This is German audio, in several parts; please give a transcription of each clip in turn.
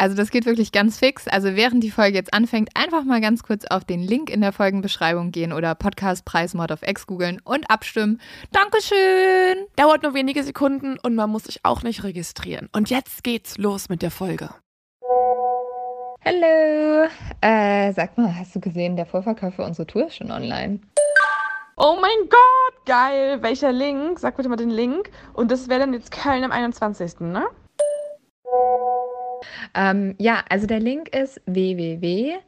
Also das geht wirklich ganz fix. Also während die Folge jetzt anfängt, einfach mal ganz kurz auf den Link in der Folgenbeschreibung gehen oder Podcastpreis Mord of X googeln und abstimmen. Dankeschön! Dauert nur wenige Sekunden und man muss sich auch nicht registrieren. Und jetzt geht's los mit der Folge. Hallo! Äh, sag mal, hast du gesehen, der Vorverkauf für unsere Tour ist schon online? Oh mein Gott, geil. Welcher Link? Sag bitte mal den Link. Und das wäre dann jetzt Köln am 21., ne? Ähm, ja, also der Link ist www.k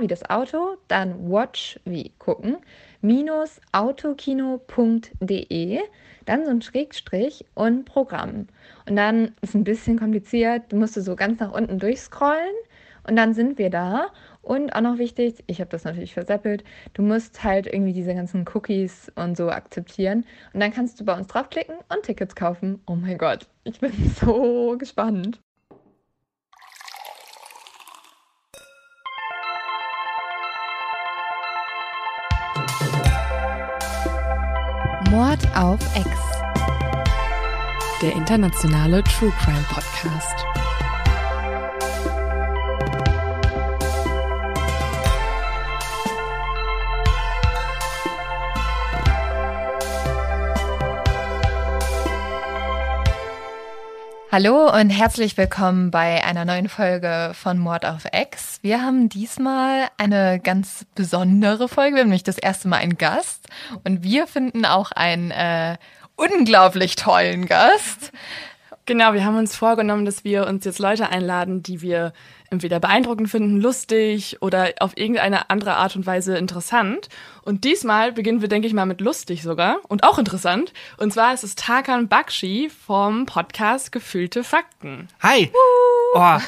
wie das Auto, dann watch wie gucken, minus autokino.de, dann so ein Schrägstrich und Programm. Und dann ist ein bisschen kompliziert, du musst so ganz nach unten durchscrollen und dann sind wir da. Und auch noch wichtig, ich habe das natürlich verseppelt, du musst halt irgendwie diese ganzen Cookies und so akzeptieren. Und dann kannst du bei uns draufklicken und Tickets kaufen. Oh mein Gott, ich bin so gespannt. Mord auf Ex. Der internationale True Crime Podcast. Hallo und herzlich willkommen bei einer neuen Folge von Mord auf Ex. Wir haben diesmal eine ganz besondere Folge. Wir haben nämlich das erste Mal einen Gast und wir finden auch einen äh, unglaublich tollen Gast. Genau, wir haben uns vorgenommen, dass wir uns jetzt Leute einladen, die wir entweder beeindruckend finden, lustig oder auf irgendeine andere Art und Weise interessant. Und diesmal beginnen wir, denke ich mal, mit lustig sogar und auch interessant. Und zwar ist es Tarkan Bakshi vom Podcast Gefühlte Fakten. Hi. Oh,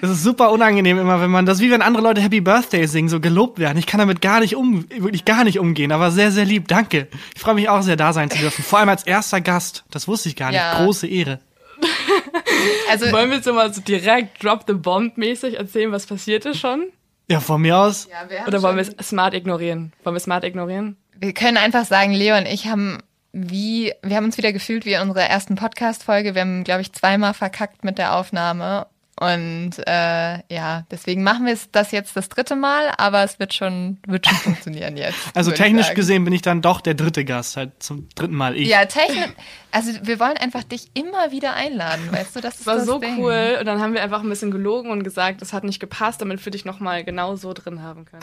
das ist super unangenehm immer, wenn man das, wie wenn andere Leute Happy Birthday singen, so gelobt werden. Ich kann damit gar nicht um, wirklich gar nicht umgehen, aber sehr, sehr lieb. Danke. Ich freue mich auch sehr, da sein zu dürfen. Vor allem als erster Gast. Das wusste ich gar nicht. Ja. Große Ehre. Also Wollen wir jetzt mal so direkt Drop the Bomb mäßig erzählen, was passiert ist schon? Ja, von mir aus. ja, wir, haben Oder wollen wir es smart ignorieren? Wollen wir smart ignorieren? wir können einfach sagen, Leo und ich haben wie, wir haben uns wieder gefühlt wie in unserer ersten Podcast-Folge. Wir haben, glaube ich, zweimal verkackt mit der Aufnahme. Und äh, ja, deswegen machen wir es das jetzt das dritte Mal, aber es wird schon, wird schon funktionieren jetzt. Also technisch gesehen bin ich dann doch der dritte Gast, halt zum dritten Mal ich. Ja, technisch. Also wir wollen einfach dich immer wieder einladen, weißt du, das ist Das war das so Ding. cool. Und dann haben wir einfach ein bisschen gelogen und gesagt, das hat nicht gepasst, damit wir dich nochmal genau so drin haben können.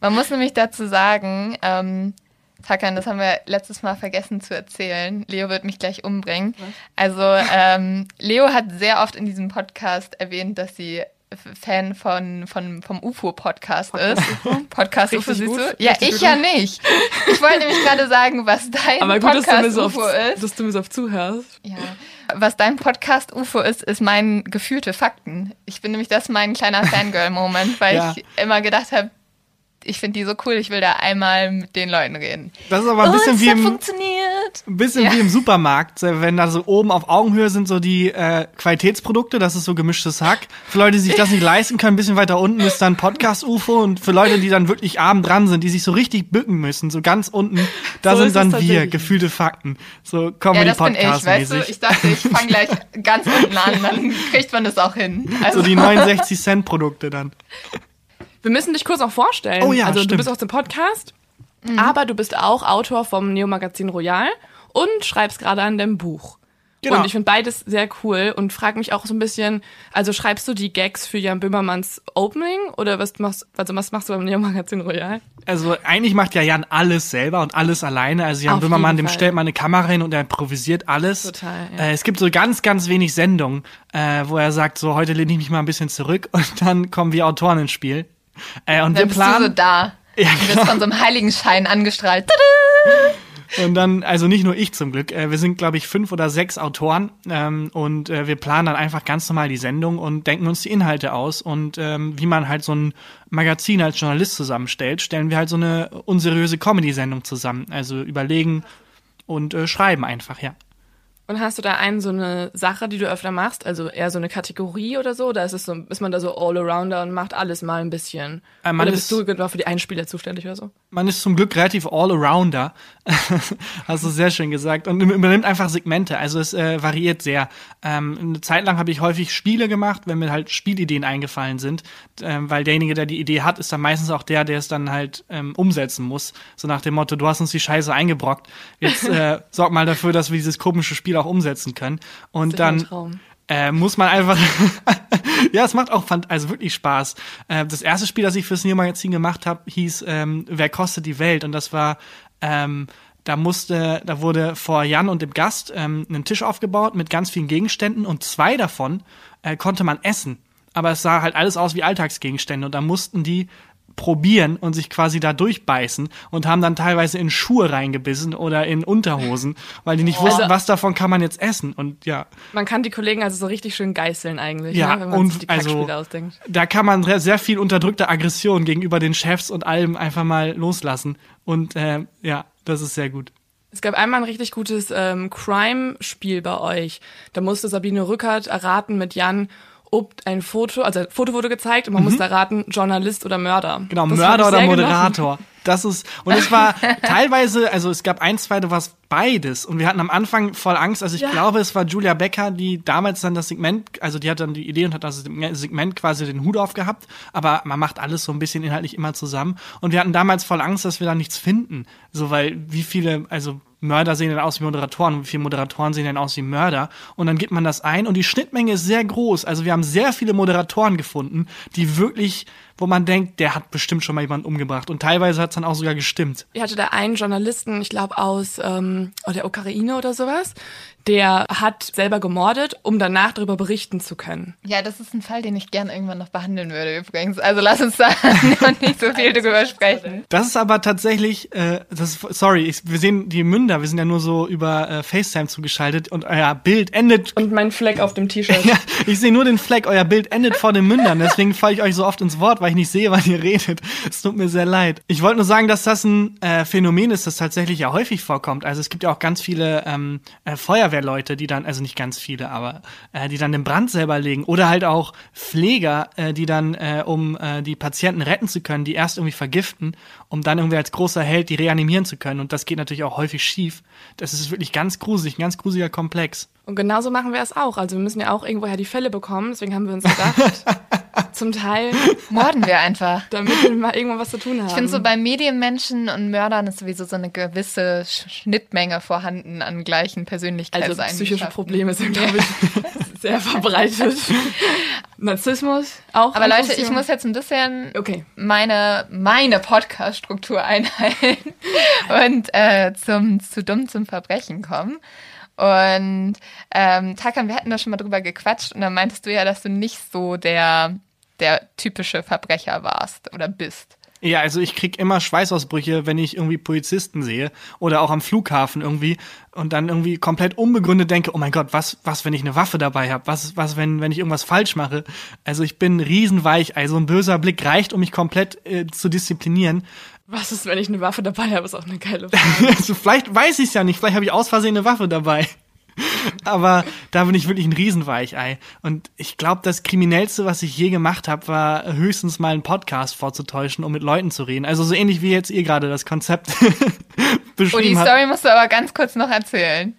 Man muss nämlich dazu sagen, ähm, Takan, das haben wir letztes Mal vergessen zu erzählen. Leo wird mich gleich umbringen. Also ähm, Leo hat sehr oft in diesem Podcast erwähnt, dass sie Fan von, von vom UFO-Podcast ist. Podcast UFO, siehst du? Ja, ich ja nicht. Ich wollte nämlich gerade sagen, was dein Aber gut, dass du, Podcast so oft, UFO ist. dass du mir so oft zuhörst. Ja. Was dein Podcast UFO ist, ist mein gefühlte Fakten. Ich bin nämlich das mein kleiner Fangirl-Moment, weil Ja. ich immer gedacht habe, ich finde die so cool, ich will da einmal mit den Leuten reden. Das ist aber ein bisschen Und wie im, funktioniert. ein bisschen Ja. wie im Supermarkt, so, wenn da so oben auf Augenhöhe sind so die äh, Qualitätsprodukte, das ist so gemischtes Hack. Für Leute, die sich das nicht leisten können, ein bisschen weiter unten ist dann Podcast-UFO und für Leute, die dann wirklich arm dran sind, die sich so richtig bücken müssen, so ganz unten, da So sind dann wir, gefühlte Fakten. So Ja, das bin ich, weißt du? Ich dachte, ich fange gleich ganz unten an, dann kriegt man das auch hin. Also, so die 69 Cent Produkte dann. Wir müssen dich kurz auch vorstellen. Oh ja, also du stimmt. bist aus dem Podcast, aber du bist auch Autor vom Neo-Magazin Royal und schreibst gerade an dem Buch. Genau. Und ich finde beides sehr cool und frage mich auch so ein bisschen, also schreibst du die Gags für Jan Böhmermanns Opening oder was machst, also was machst du beim Neo-Magazin Royal? Also eigentlich macht ja Jan alles selber und alles alleine. Also Jan Auf Böhmermann, dem Fall. stellt man eine Kamera hin und er improvisiert alles. Total, ja. Äh, es gibt so ganz, ganz wenig Sendungen, äh, wo er sagt, so heute lehne ich mich mal ein bisschen zurück und dann kommen wir Autoren ins Spiel. Äh, und dann wir bist du so planen. da. Ja, Du genau. wirst von so einem Heiligenschein angestrahlt. Tada! Und dann, also nicht nur ich zum Glück, äh, wir sind, glaube ich, fünf oder sechs Autoren ähm, und äh, wir planen dann einfach ganz normal die Sendung und denken uns die Inhalte aus. Und ähm, wie man halt so ein Magazin als Journalist zusammenstellt, stellen wir halt so eine unseriöse Comedy-Sendung zusammen. Also überlegen und äh, schreiben einfach, ja. Und hast du da einen so eine Sache, die du öfter machst? Also eher so eine Kategorie oder so? Oder ist es so, ist man da so All-Arounder und macht alles mal ein bisschen? Äh, oder bist ist- du genau für die Einspieler zuständig oder so? man ist zum Glück relativ all-arounder. Hast du sehr schön gesagt. Und übernimmt einfach Segmente. Also es äh, variiert sehr. Ähm, eine Zeit lang habe ich häufig Spiele gemacht, wenn mir halt Spielideen eingefallen sind. Ähm, weil derjenige, der die Idee hat, ist dann meistens auch der, der es dann halt ähm, umsetzen muss. So nach dem Motto, du hast uns die Scheiße eingebrockt. Jetzt äh, sorg mal dafür, dass wir dieses komische Spiel auch umsetzen können. Und dann äh, muss man einfach. ja, es macht auch fand, also wirklich Spaß. Äh, das erste Spiel, das ich fürs Neo Magazin gemacht habe, hieß ähm, Wer kostet die Welt? Und das war ähm, da musste, da wurde vor Jan und dem Gast ähm, ein Tisch aufgebaut mit ganz vielen Gegenständen und zwei davon äh, konnte man essen. Aber es sah halt alles aus wie Alltagsgegenstände und da mussten die probieren und sich quasi da durchbeißen und haben dann teilweise in Schuhe reingebissen oder in Unterhosen, weil die nicht wussten, Also- was davon kann man jetzt essen. Und ja, Man kann die Kollegen also so richtig schön geißeln eigentlich, Ja, ne, wenn man und sich die also- ausdenkt. da kann man sehr viel unterdrückte Aggression gegenüber den Chefs und allem einfach mal loslassen. Und äh, ja, das ist sehr gut. Es gab einmal ein richtig gutes ähm, Crime-Spiel bei euch. Da musste Sabine Rückert erraten mit Jan, ob ein Foto, also ein Foto wurde gezeigt und man musste erraten, Journalist oder Mörder. Mhm. Genau, Das Mörder oder sehr genossen. Das ist, und es war teilweise, also es gab ein, zwei, da war es beides. Und wir hatten am Anfang voll Angst. Also ich Ja. glaube, es war Julia Becker, die damals dann das Segment, also die hat dann die Idee und hat das Segment quasi den Hut aufgehabt. Aber man macht alles so ein bisschen inhaltlich immer zusammen. Und wir hatten damals voll Angst, dass wir da nichts finden. So, weil wie viele, also Mörder sehen dann aus wie Moderatoren und wie viele Moderatoren sehen dann aus wie Mörder. Und dann gibt man das ein und die Schnittmenge ist sehr groß. Also wir haben sehr viele Moderatoren gefunden, die wirklich, wo man denkt, der hat bestimmt schon mal jemanden umgebracht. Und teilweise hat es dann auch sogar gestimmt. Ich hatte da einen Journalisten, ich glaube aus ähm, der Ukraine oder sowas, der hat selber gemordet, um danach darüber berichten zu können. Ja, das ist ein Fall, den ich gern irgendwann noch behandeln würde übrigens. Also lass uns da nicht so viel drüber sprechen. Das ist aber tatsächlich, äh, das ist, sorry, ich, wir sehen die Münder, wir sind ja nur so über äh, FaceTime zugeschaltet und euer Bild endet. Und mein Fleck auf dem T-Shirt. Ja, ich sehe nur den Fleck, euer Bild endet vor den Mündern, deswegen falle ich euch so oft ins Wort, weil ich nicht sehe, wann ihr redet. Es tut mir sehr leid. Ich wollte nur sagen, dass das ein äh, Phänomen ist, das tatsächlich ja häufig vorkommt. Also es gibt ja auch ganz viele ähm, äh, Feuerwehrleute, die dann, also nicht ganz viele, aber äh, die dann den Brand selber legen oder halt auch Pfleger, äh, die dann, äh, um äh, die Patienten retten zu können, die erst irgendwie vergiften, um dann irgendwie als großer Held die reanimieren zu können. Und das geht natürlich auch häufig schief. Das ist wirklich ganz gruselig, ein ganz gruseliger Komplex. Und genauso machen wir es auch. Also wir müssen ja auch irgendwoher die Fälle bekommen. Deswegen haben wir uns gedacht, zum Teil, Morden wir einfach. damit wir mal irgendwann was zu tun haben. Ich finde so bei Medienmenschen und Mördern ist sowieso so eine gewisse Sch- Schnittmenge vorhanden an gleichen also Persönlichkeitseigenschaften. psychische Probleme sind, glaube ich, sehr verbreitet. Narzissmus auch. Aber Leute, ich muss jetzt ein bisschen Okay. meine, meine Podcast-Struktur einhalten und äh, zum zu dumm zum Verbrechen kommen. Und ähm, Takan, wir hatten da schon mal drüber gequatscht und dann meintest du ja, dass du nicht so der, der typische Verbrecher warst oder bist. Ja, also ich krieg immer Schweißausbrüche, wenn ich irgendwie Polizisten sehe oder auch am Flughafen irgendwie und dann irgendwie komplett unbegründet denke, oh mein Gott, was was wenn ich eine Waffe dabei habe? Was was wenn wenn ich irgendwas falsch mache? Also ich bin riesenweich, also ein böser Blick reicht, um mich komplett äh, zu disziplinieren. Was ist, wenn ich eine Waffe dabei habe, ist auch eine geile Frage. also vielleicht weiß ich es ja nicht, vielleicht habe ich aus Versehen eine Waffe dabei. Aber da bin ich wirklich ein Riesenweichei. Und ich glaube, das Kriminellste, was ich je gemacht habe, war höchstens mal einen Podcast vorzutäuschen, um mit Leuten zu reden. Also so ähnlich wie jetzt ihr gerade das Konzept Oh, die beschrieben habt. Story musst du aber ganz kurz noch erzählen.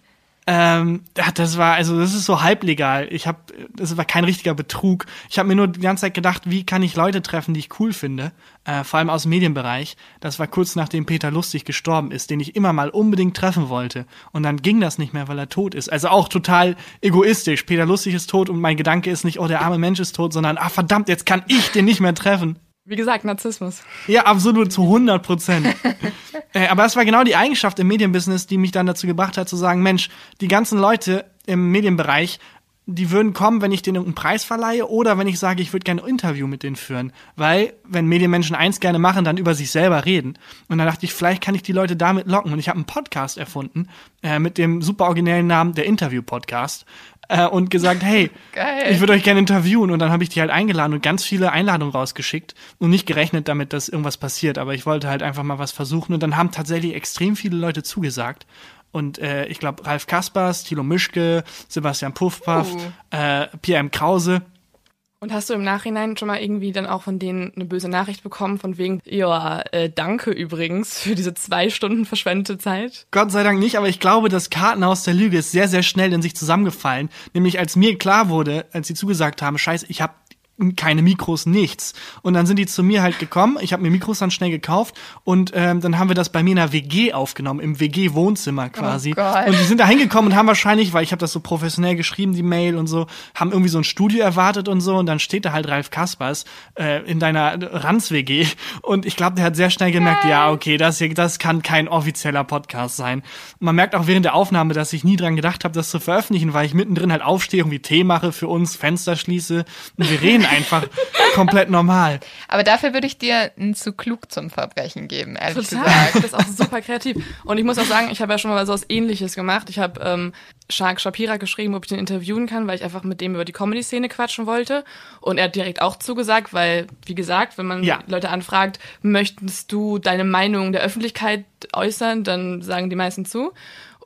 Ähm, das war, also das ist so halblegal. Ich habe, das war kein richtiger Betrug. Ich habe mir nur die ganze Zeit gedacht, wie kann ich Leute treffen, die ich cool finde, äh, vor allem aus dem Medienbereich. Das war kurz nachdem Peter Lustig gestorben ist, den ich immer mal unbedingt treffen wollte. Und dann ging das nicht mehr, weil er tot ist. Also auch total egoistisch. Peter Lustig ist tot und mein Gedanke ist nicht, oh, der arme Mensch ist tot, sondern, ah, verdammt, jetzt kann ich den nicht mehr treffen. Wie gesagt, Narzissmus. Ja, absolut, zu 100 Prozent. äh, aber das war genau die Eigenschaft im Medienbusiness, die mich dann dazu gebracht hat zu sagen, Mensch, die ganzen Leute im Medienbereich die würden kommen, wenn ich denen irgendeinen Preis verleihe oder wenn ich sage, ich würde gerne ein Interview mit denen führen. Weil, wenn Medienmenschen eins gerne machen, dann über sich selber reden. Und dann dachte ich, vielleicht kann ich die Leute damit locken. Und ich habe einen Podcast erfunden äh, mit dem super originellen Namen der Interview-Podcast äh, und gesagt, hey, Geil. ich würde euch gerne interviewen. Und dann habe ich die halt eingeladen und ganz viele Einladungen rausgeschickt und nicht gerechnet damit, dass irgendwas passiert. Aber ich wollte halt einfach mal was versuchen. Und dann haben tatsächlich extrem viele Leute zugesagt. Und äh, ich glaube, Ralf Kaspers, Thilo Mischke, Sebastian Puffpaff, Uh. äh, Pierre M. Krause. Und hast du im Nachhinein schon mal irgendwie dann auch von denen eine böse Nachricht bekommen, von wegen, ja, äh, danke übrigens für diese zwei Stunden verschwendete Zeit? Gott sei Dank nicht, aber ich glaube, das Kartenhaus der Lüge ist sehr, sehr schnell in sich zusammengefallen. Nämlich als mir klar wurde, als sie zugesagt haben, scheiße, ich habe keine Mikros, nichts. Und dann sind die zu mir halt gekommen. Ich habe mir Mikros dann schnell gekauft und ähm, dann haben wir das bei mir in der WG aufgenommen, im WG-Wohnzimmer quasi. Oh und die sind da hingekommen und haben wahrscheinlich, weil ich habe das so professionell geschrieben, die Mail und so, haben irgendwie so ein Studio erwartet und so und dann steht da halt Ralf Kaspers äh, in deiner Ranz-WG und ich glaube, der hat sehr schnell gemerkt, ja, okay, das hier, das kann kein offizieller Podcast sein. Und man merkt auch während der Aufnahme, dass ich nie dran gedacht habe, das zu veröffentlichen, weil ich mittendrin halt aufstehe, irgendwie Tee mache für uns, Fenster schließe und wir reden einfach komplett normal. Aber dafür würde ich dir ein zu klug zum Verbrechen geben, ehrlich Total. gesagt. Das ist auch super kreativ. Und ich muss auch sagen, ich habe ja schon mal so was ähnliches gemacht. Ich habe ähm, Shark Shapira geschrieben, ob ich den interviewen kann, weil ich einfach mit dem über die Comedy-Szene quatschen wollte. Und er hat direkt auch zugesagt, weil, wie gesagt, wenn man Ja. Leute anfragt, möchtest du deine Meinung der Öffentlichkeit äußern, dann sagen die meisten zu.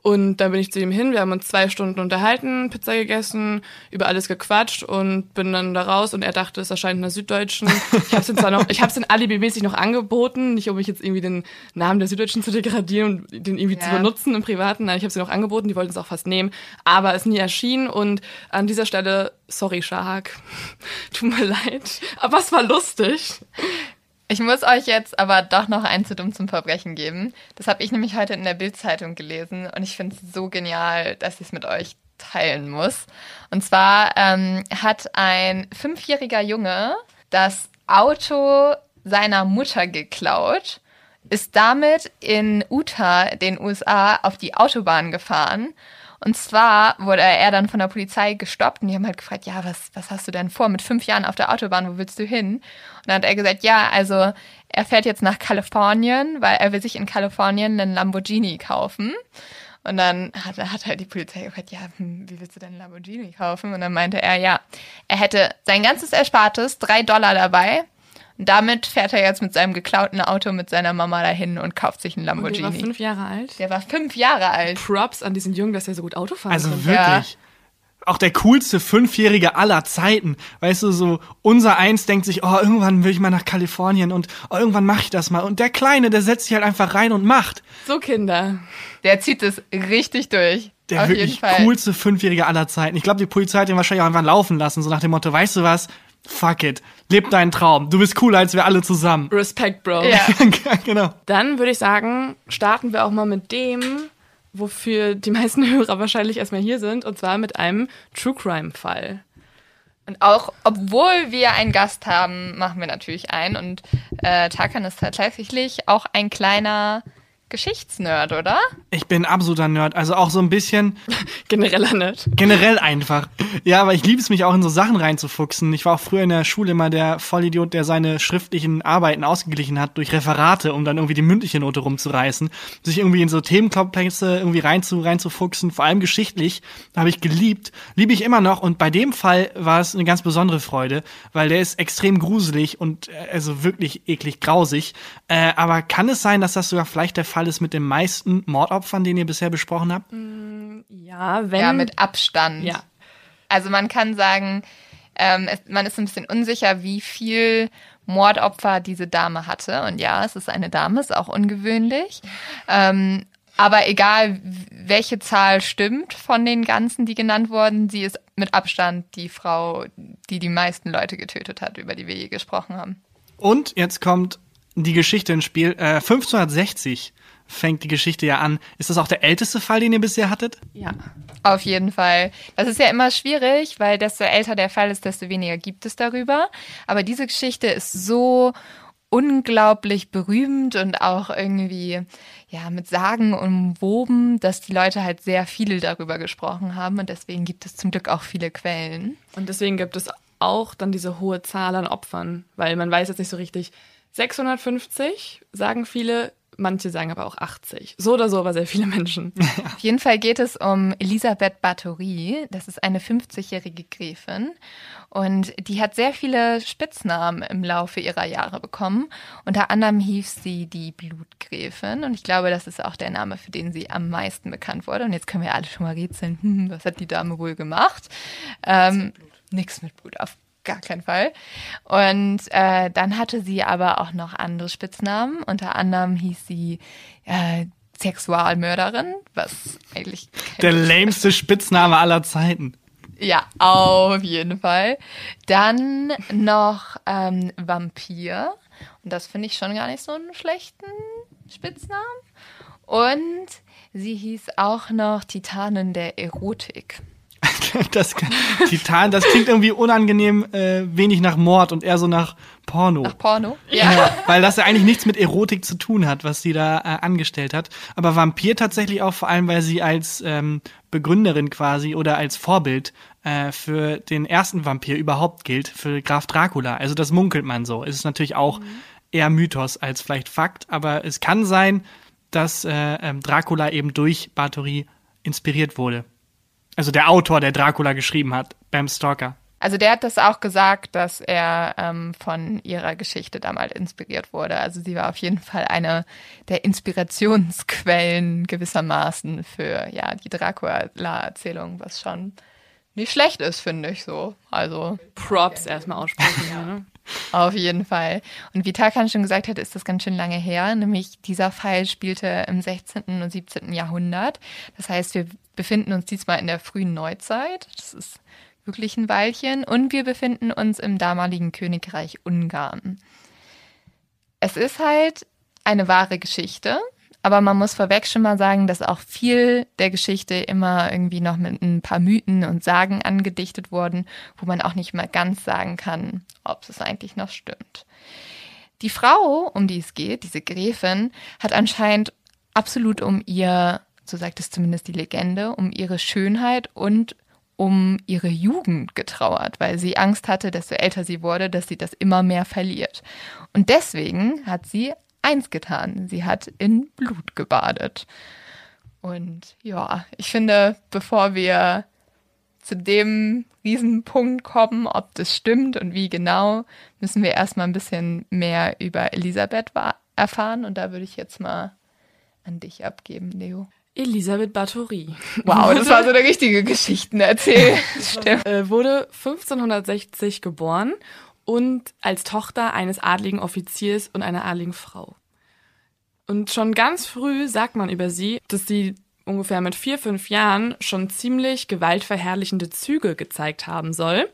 Und dann bin ich zu ihm hin, wir haben uns zwei Stunden unterhalten, Pizza gegessen, über alles gequatscht und bin dann da raus und er dachte, es erscheint in der Süddeutschen. Ich habe es zwar noch, ich habe es in alibimäßig noch angeboten, nicht um mich jetzt irgendwie den Namen der Süddeutschen zu degradieren und den irgendwie zu Ja. benutzen im Privaten. Nein, ich habe sie noch angeboten, die wollten es auch fast nehmen, aber es nie erschienen und an dieser Stelle, sorry Shahak, tut mir leid, aber es war lustig. Ich muss euch jetzt aber doch noch ein zu dumm zum Verbrechen geben. Das habe ich nämlich heute in der Bild-Zeitung gelesen und ich finde es so genial, dass ich es mit euch teilen muss. Und zwar ähm, hat ein fünfjähriger Junge das Auto seiner Mutter geklaut, ist damit in Utah, den USA, auf die Autobahn gefahren. Und zwar wurde er dann von der Polizei gestoppt und die haben halt gefragt, ja, was, was hast du denn vor mit fünf Jahren auf der Autobahn, wo willst du hin? Und dann hat er gesagt, ja, also er fährt jetzt nach Kalifornien, weil er will sich in Kalifornien einen Lamborghini kaufen. Und dann hat, hat halt die Polizei gefragt, ja, hm, wie willst du denn einen Lamborghini kaufen? Und dann meinte er, ja, er hätte sein ganzes Erspartes, drei Dollar dabei. Und damit fährt er jetzt mit seinem geklauten Auto mit seiner Mama dahin und kauft sich einen Und der war Lamborghini. fünf Jahre alt. Der war fünf Jahre alt. Props an diesen Jungen, dass er so gut Auto fahren Also kann. wirklich. Auch der coolste Fünfjährige aller Zeiten. Weißt du, so unser Eins denkt sich, oh, irgendwann will ich mal nach Kalifornien und oh, irgendwann mache ich das mal. Und der Kleine, der setzt sich halt einfach rein und macht. So Kinder. Der zieht es richtig durch. Der Auf jeden wirklich Fall. coolste Fünfjährige aller Zeiten. Ich glaube, die Polizei hat ihn wahrscheinlich auch einfach laufen lassen, so nach dem Motto, weißt du was? Fuck it. Leb deinen Traum. Du bist cooler als wir alle zusammen. Respect, Bro. Ja. genau. Dann würde ich sagen, starten wir auch mal mit dem, wofür die meisten Hörer wahrscheinlich erstmal hier sind, und zwar mit einem True Crime Fall. Und auch, obwohl wir einen Gast haben, machen wir natürlich einen. Und äh, Tarkan ist tatsächlich auch ein kleiner Geschichtsnerd, oder? Ich bin ein absoluter Nerd. Also auch so ein bisschen Genereller Nerd. generell einfach. Ja, aber ich liebe es, mich auch in so Sachen reinzufuchsen. Ich war auch früher in der Schule immer der Vollidiot, der seine schriftlichen Arbeiten ausgeglichen hat durch Referate, um dann irgendwie die mündliche Note rumzureißen. Sich irgendwie in so Themenkomplexe irgendwie reinzu, reinzufuchsen, vor allem geschichtlich, habe ich geliebt. Liebe ich immer noch. Und bei dem Fall war es eine ganz besondere Freude, weil der ist extrem gruselig und äh, also wirklich eklig grausig. Äh, aber kann es sein, dass das sogar vielleicht der Fall ist mit den meisten Mordopfern, den ihr bisher besprochen habt? Ja, wenn. Ja, mit Abstand. Ja. Also man kann sagen, ähm, es, man ist ein bisschen unsicher, wie viel Mordopfer diese Dame hatte. Und ja, es ist eine Dame, ist auch ungewöhnlich. Ähm, aber egal, welche Zahl stimmt von den ganzen, die genannt wurden, sie ist mit Abstand die Frau, die die meisten Leute getötet hat, über die wir je gesprochen haben. Und jetzt kommt die Geschichte ins Spiel. Äh, 1560 fängt die Geschichte ja an. Ist das auch der älteste Fall, den ihr bisher hattet? ja. Auf jeden Fall. Das ist ja immer schwierig, weil desto älter der Fall ist, desto weniger gibt es darüber. Aber diese Geschichte ist so unglaublich berühmt und auch irgendwie ja mit Sagen umwoben, dass die Leute halt sehr viel darüber gesprochen haben und deswegen gibt es zum Glück auch viele Quellen. Und deswegen gibt es auch dann diese hohe Zahl an Opfern, weil man weiß jetzt nicht so richtig. 650 sagen viele, manche sagen aber auch 80. So oder so, aber sehr viele Menschen. Auf jeden Fall geht es um Elisabeth Bathory. Das ist eine 50-jährige Gräfin. Und die hat sehr viele Spitznamen im Laufe ihrer Jahre bekommen. Unter anderem hieß sie die Blutgräfin. Und ich glaube, das ist auch der Name, für den sie am meisten bekannt wurde. Und jetzt können wir alle schon mal rätseln, hm, was hat die Dame wohl gemacht? Ähm, Nichts mit Blut, auf gar keinen Fall. Und äh, dann hatte sie aber auch noch andere Spitznamen. Unter anderem hieß sie äh, Sexualmörderin, was eigentlich der lämste Spitzname aller Zeiten. Ja, auf jeden Fall. Dann noch ähm, Vampir. Und das finde ich schon gar nicht so einen schlechten Spitznamen. Und sie hieß auch noch Titanin der Erotik. das, Titan, das klingt irgendwie unangenehm äh, wenig nach Mord und eher so nach Porno. Nach Porno? Ja. ja. Weil das ja eigentlich nichts mit Erotik zu tun hat, was sie da äh, angestellt hat. Aber Vampir tatsächlich auch vor allem, weil sie als ähm, Begründerin quasi oder als Vorbild äh, für den ersten Vampir überhaupt gilt, für Graf Dracula. Also das munkelt man so. Es ist natürlich auch mhm. eher Mythos als vielleicht Fakt, aber es kann sein, dass äh, ähm, Dracula eben durch Bathory inspiriert wurde. Also der Autor, der Dracula geschrieben hat, Bram Stoker. Also der hat das auch gesagt, dass er ähm, von ihrer Geschichte damals inspiriert wurde. Also sie war auf jeden Fall eine der Inspirationsquellen gewissermaßen für ja die Dracula-Erzählung, was schon nicht schlecht ist, finde ich so. Also Props erstmal aussprechen. ja. Ne? Auf jeden Fall. Und wie Tarkan schon gesagt hat, ist das ganz schön lange her. Nämlich dieser Fall spielte im 16. und 17. Jahrhundert. Das heißt, wir befinden uns diesmal in der frühen Neuzeit. Das ist wirklich ein Weilchen. Und wir befinden uns im damaligen Königreich Ungarn. Es ist halt eine wahre Geschichte. Aber man muss vorweg schon mal sagen, dass auch viel der Geschichte immer irgendwie noch mit ein paar Mythen und Sagen angedichtet wurden, wo man auch nicht mal ganz sagen kann, ob es eigentlich noch stimmt. Die Frau, um die es geht, diese Gräfin, hat anscheinend absolut um ihr so sagt es zumindest die Legende, um ihre Schönheit und um ihre Jugend getrauert, weil sie Angst hatte, desto älter sie wurde, dass sie das immer mehr verliert. Und deswegen hat sie eins getan. Sie hat in Blut gebadet. Und ja, ich finde, bevor wir zu dem Riesenpunkt kommen, ob das stimmt und wie genau, müssen wir erstmal ein bisschen mehr über Elisabeth erfahren. Und da würde ich jetzt mal an dich abgeben, Leo. Elisabeth Bathory. Wow, das war so eine richtige Geschichtenerzählstimme. äh, wurde 1560 geboren und als Tochter eines adligen Offiziers und einer adligen Frau. Und schon ganz früh sagt man über sie, dass sie ungefähr mit vier, fünf Jahren schon ziemlich gewaltverherrlichende Züge gezeigt haben soll.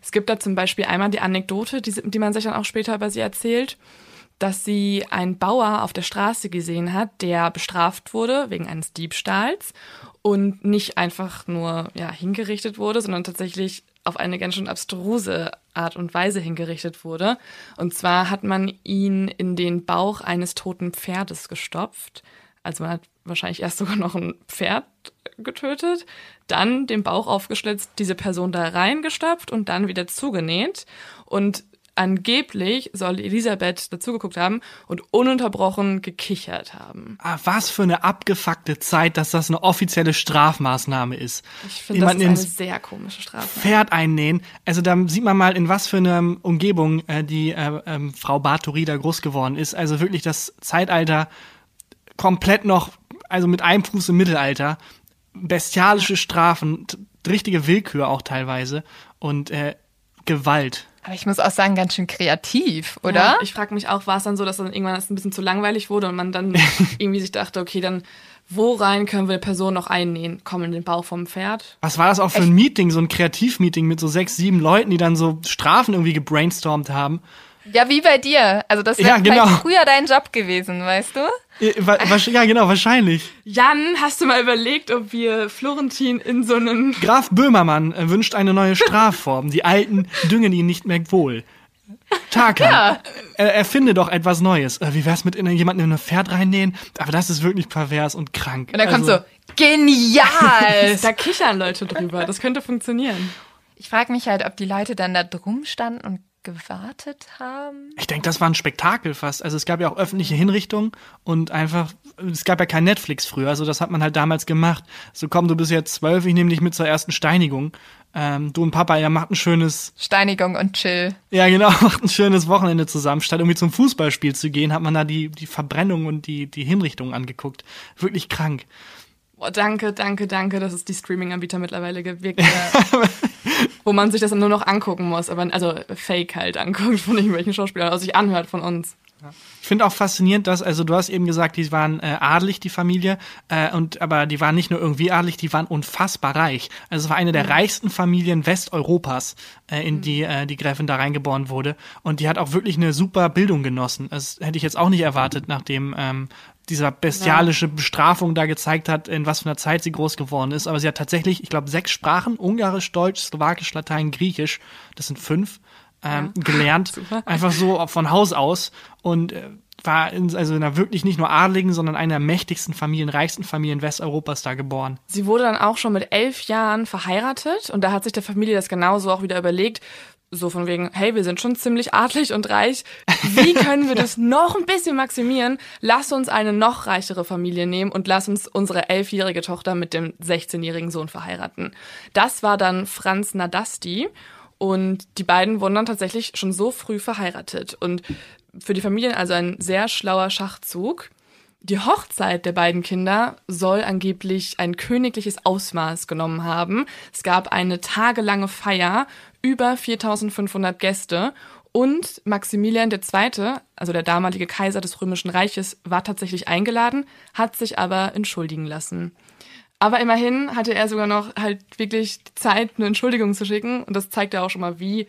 Es gibt da zum Beispiel einmal die Anekdote, die, die man sich dann auch später über sie erzählt dass sie einen Bauer auf der Straße gesehen hat, der bestraft wurde wegen eines Diebstahls und nicht einfach nur ja, hingerichtet wurde, sondern tatsächlich auf eine ganz schön abstruse Art und Weise hingerichtet wurde. Und zwar hat man ihn in den Bauch eines toten Pferdes gestopft. Also man hat wahrscheinlich erst sogar noch ein Pferd getötet, dann den Bauch aufgeschlitzt, diese Person da reingestopft und dann wieder zugenäht. Und angeblich soll Elisabeth dazugeguckt haben und ununterbrochen gekichert haben. Ah, was für eine abgefuckte Zeit, dass das eine offizielle Strafmaßnahme ist. Ich finde, das ist eine sehr komische Strafmaßnahme. Pferd einnähen. Also da sieht man mal, in was für einer Umgebung äh, die äh, äh, Frau Bathory da groß geworden ist. Also wirklich das Zeitalter komplett noch, also mit einem Fuß im Mittelalter. Bestialische Strafen, richtige Willkür auch teilweise und äh, Gewalt. Aber ich muss auch sagen, ganz schön kreativ, oder? Ja, ich frage mich auch, war es dann so, dass dann irgendwann das ein bisschen zu langweilig wurde und man dann irgendwie sich dachte, okay, dann wo rein können wir eine Person noch einnähen? Kommen in den Bauch vom Pferd? Was war das auch für ein Meeting, so ein Kreativmeeting mit so sechs, sieben Leuten, die dann so Strafen irgendwie gebrainstormt haben? Ja, wie bei dir. Also das wäre ja, genau. früher dein Job gewesen, weißt du? Ja, genau, wahrscheinlich. Jan, hast du mal überlegt, ob wir Florentin in so einen... Graf Böhmermann wünscht eine neue Strafform. Die Alten düngen ihn nicht mehr wohl. Tarkan, ja. er, erfinde doch etwas Neues. Äh, wie wär's mit in, jemanden in ein Pferd reinnähen? Aber das ist wirklich pervers und krank. Und dann also, kommt so, genial! da kichern Leute drüber. Das könnte funktionieren. Ich frage mich halt, ob die Leute dann da drum standen und gewartet haben? Ich denke, das war ein Spektakel fast. Also es gab ja auch öffentliche Hinrichtungen und einfach, es gab ja kein Netflix früher, also das hat man halt damals gemacht. So komm, du bist jetzt zwölf, ich nehme dich mit zur ersten Steinigung. Ähm, du und Papa, ja, macht ein schönes... Steinigung und Chill. Ja, genau, macht ein schönes Wochenende zusammen. Statt irgendwie zum Fußballspiel zu gehen, hat man da die, die Verbrennung und die, die Hinrichtungen angeguckt. Wirklich krank. Boah, danke, danke, danke, dass es die Streaming-Anbieter mittlerweile gibt, wirklich, wo man sich das nur noch angucken muss, aber also Fake halt anguckt von irgendwelchen Schauspielern, also sich anhört von uns. Ich finde auch faszinierend, dass, also du hast eben gesagt, die waren äh, adelig, die Familie, äh, und aber die waren nicht nur irgendwie adelig, die waren unfassbar reich. Also es war eine der mhm. reichsten Familien Westeuropas, äh, in mhm. die äh, die Gräfin da reingeboren wurde. Und die hat auch wirklich eine super Bildung genossen. Das hätte ich jetzt auch nicht erwartet, nachdem ähm, dieser bestialische Bestrafung da gezeigt hat, in was für einer Zeit sie groß geworden ist. Aber sie hat tatsächlich, ich glaube, sechs Sprachen, Ungarisch, Deutsch, Slowakisch, Latein, Griechisch, das sind fünf, ähm, ja. gelernt. Super. Einfach so von Haus aus. Und äh, war in, also in einer wirklich nicht nur adligen, sondern einer der mächtigsten Familien, reichsten Familien Westeuropas da geboren. Sie wurde dann auch schon mit elf Jahren verheiratet und da hat sich der Familie das genauso auch wieder überlegt, so von wegen, hey, wir sind schon ziemlich adlig und reich. Wie können wir das noch ein bisschen maximieren? Lass uns eine noch reichere Familie nehmen und lass uns unsere elfjährige Tochter mit dem 16-jährigen Sohn verheiraten. Das war dann Franz Nadasti. Und die beiden wurden dann tatsächlich schon so früh verheiratet. Und für die Familien also ein sehr schlauer Schachzug. Die Hochzeit der beiden Kinder soll angeblich ein königliches Ausmaß genommen haben. Es gab eine tagelange Feier, über 4500 Gäste und Maximilian II., also der damalige Kaiser des Römischen Reiches, war tatsächlich eingeladen, hat sich aber entschuldigen lassen. Aber immerhin hatte er sogar noch halt wirklich Zeit, eine Entschuldigung zu schicken. Und das zeigt ja auch schon mal, wie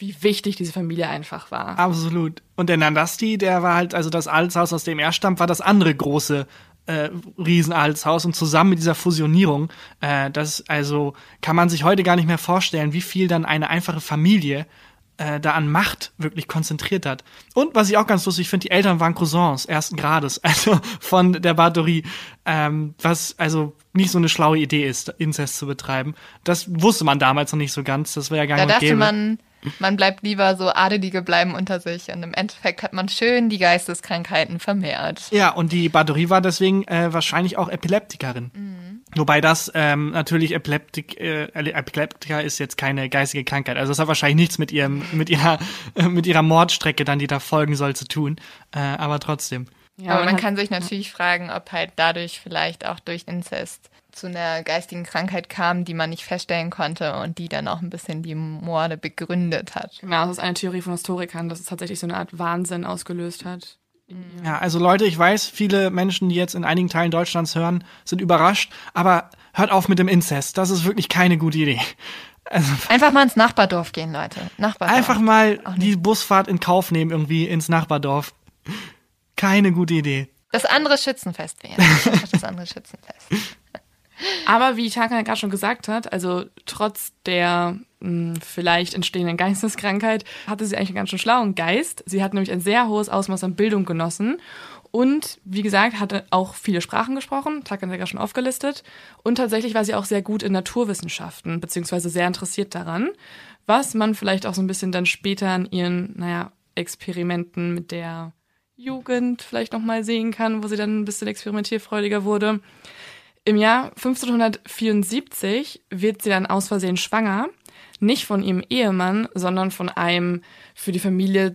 wie wichtig diese Familie einfach war. Absolut. Und der Nandasti, der war halt, also das Adelshaus, aus dem er stammt, war das andere große äh, Riesenadelshaus. Und zusammen mit dieser Fusionierung, äh, das also kann man sich heute gar nicht mehr vorstellen, wie viel dann eine einfache Familie äh, da an Macht wirklich konzentriert hat. Und was ich auch ganz lustig finde, die Eltern waren Cousins ersten Grades, also von der Bathory, ähm, was also nicht so eine schlaue Idee ist, Inzest zu betreiben. Das wusste man damals noch nicht so ganz, das wäre ja gar nicht Da dachte man, man bleibt lieber so, Adelige bleiben unter sich und im Endeffekt hat man schön die Geisteskrankheiten vermehrt. Ja, und die Baderie war deswegen äh, wahrscheinlich auch Epileptikerin. Mhm. Wobei das ähm, natürlich Epileptik, äh, Epileptiker ist jetzt keine geistige Krankheit. Also das hat wahrscheinlich nichts mit ihrem, mit ihrer, äh, mit ihrer Mordstrecke dann, die da folgen soll, zu tun. Äh, aber trotzdem. Ja, aber man kann sich natürlich fragen, ob halt dadurch vielleicht auch durch Inzest zu einer geistigen Krankheit kam, die man nicht feststellen konnte und die dann auch ein bisschen die Morde begründet hat. Genau, das ist eine Theorie von Historikern, dass es tatsächlich so eine Art Wahnsinn ausgelöst hat. Ja, also Leute, ich weiß, viele Menschen, die jetzt in einigen Teilen Deutschlands hören, sind überrascht, aber hört auf mit dem Inzest. Das ist wirklich keine gute Idee. Also, einfach mal ins Nachbardorf gehen, Leute. Nachbardorf. Einfach mal die Busfahrt in Kauf nehmen, irgendwie ins Nachbardorf. Keine gute Idee. Das andere Schützenfest wäre. Das andere Schützenfest. Aber wie Tarkan gerade schon gesagt hat, also trotz der mh, hm, vielleicht entstehenden Geisteskrankheit hatte sie eigentlich einen ganz schön schlauen Geist. Sie hat nämlich ein sehr hohes Ausmaß an Bildung genossen und wie gesagt, hatte auch viele Sprachen gesprochen, ja schon aufgelistet. Und tatsächlich war sie auch sehr gut in Naturwissenschaften, beziehungsweise sehr interessiert daran, was man vielleicht auch so ein bisschen dann später an ihren, naja, Experimenten mit der Jugend vielleicht nochmal sehen kann, wo sie dann ein bisschen experimentierfreudiger wurde. Im Jahr 1574 wird sie dann aus Versehen schwanger. Nicht von ihrem Ehemann, sondern von einem für die Familie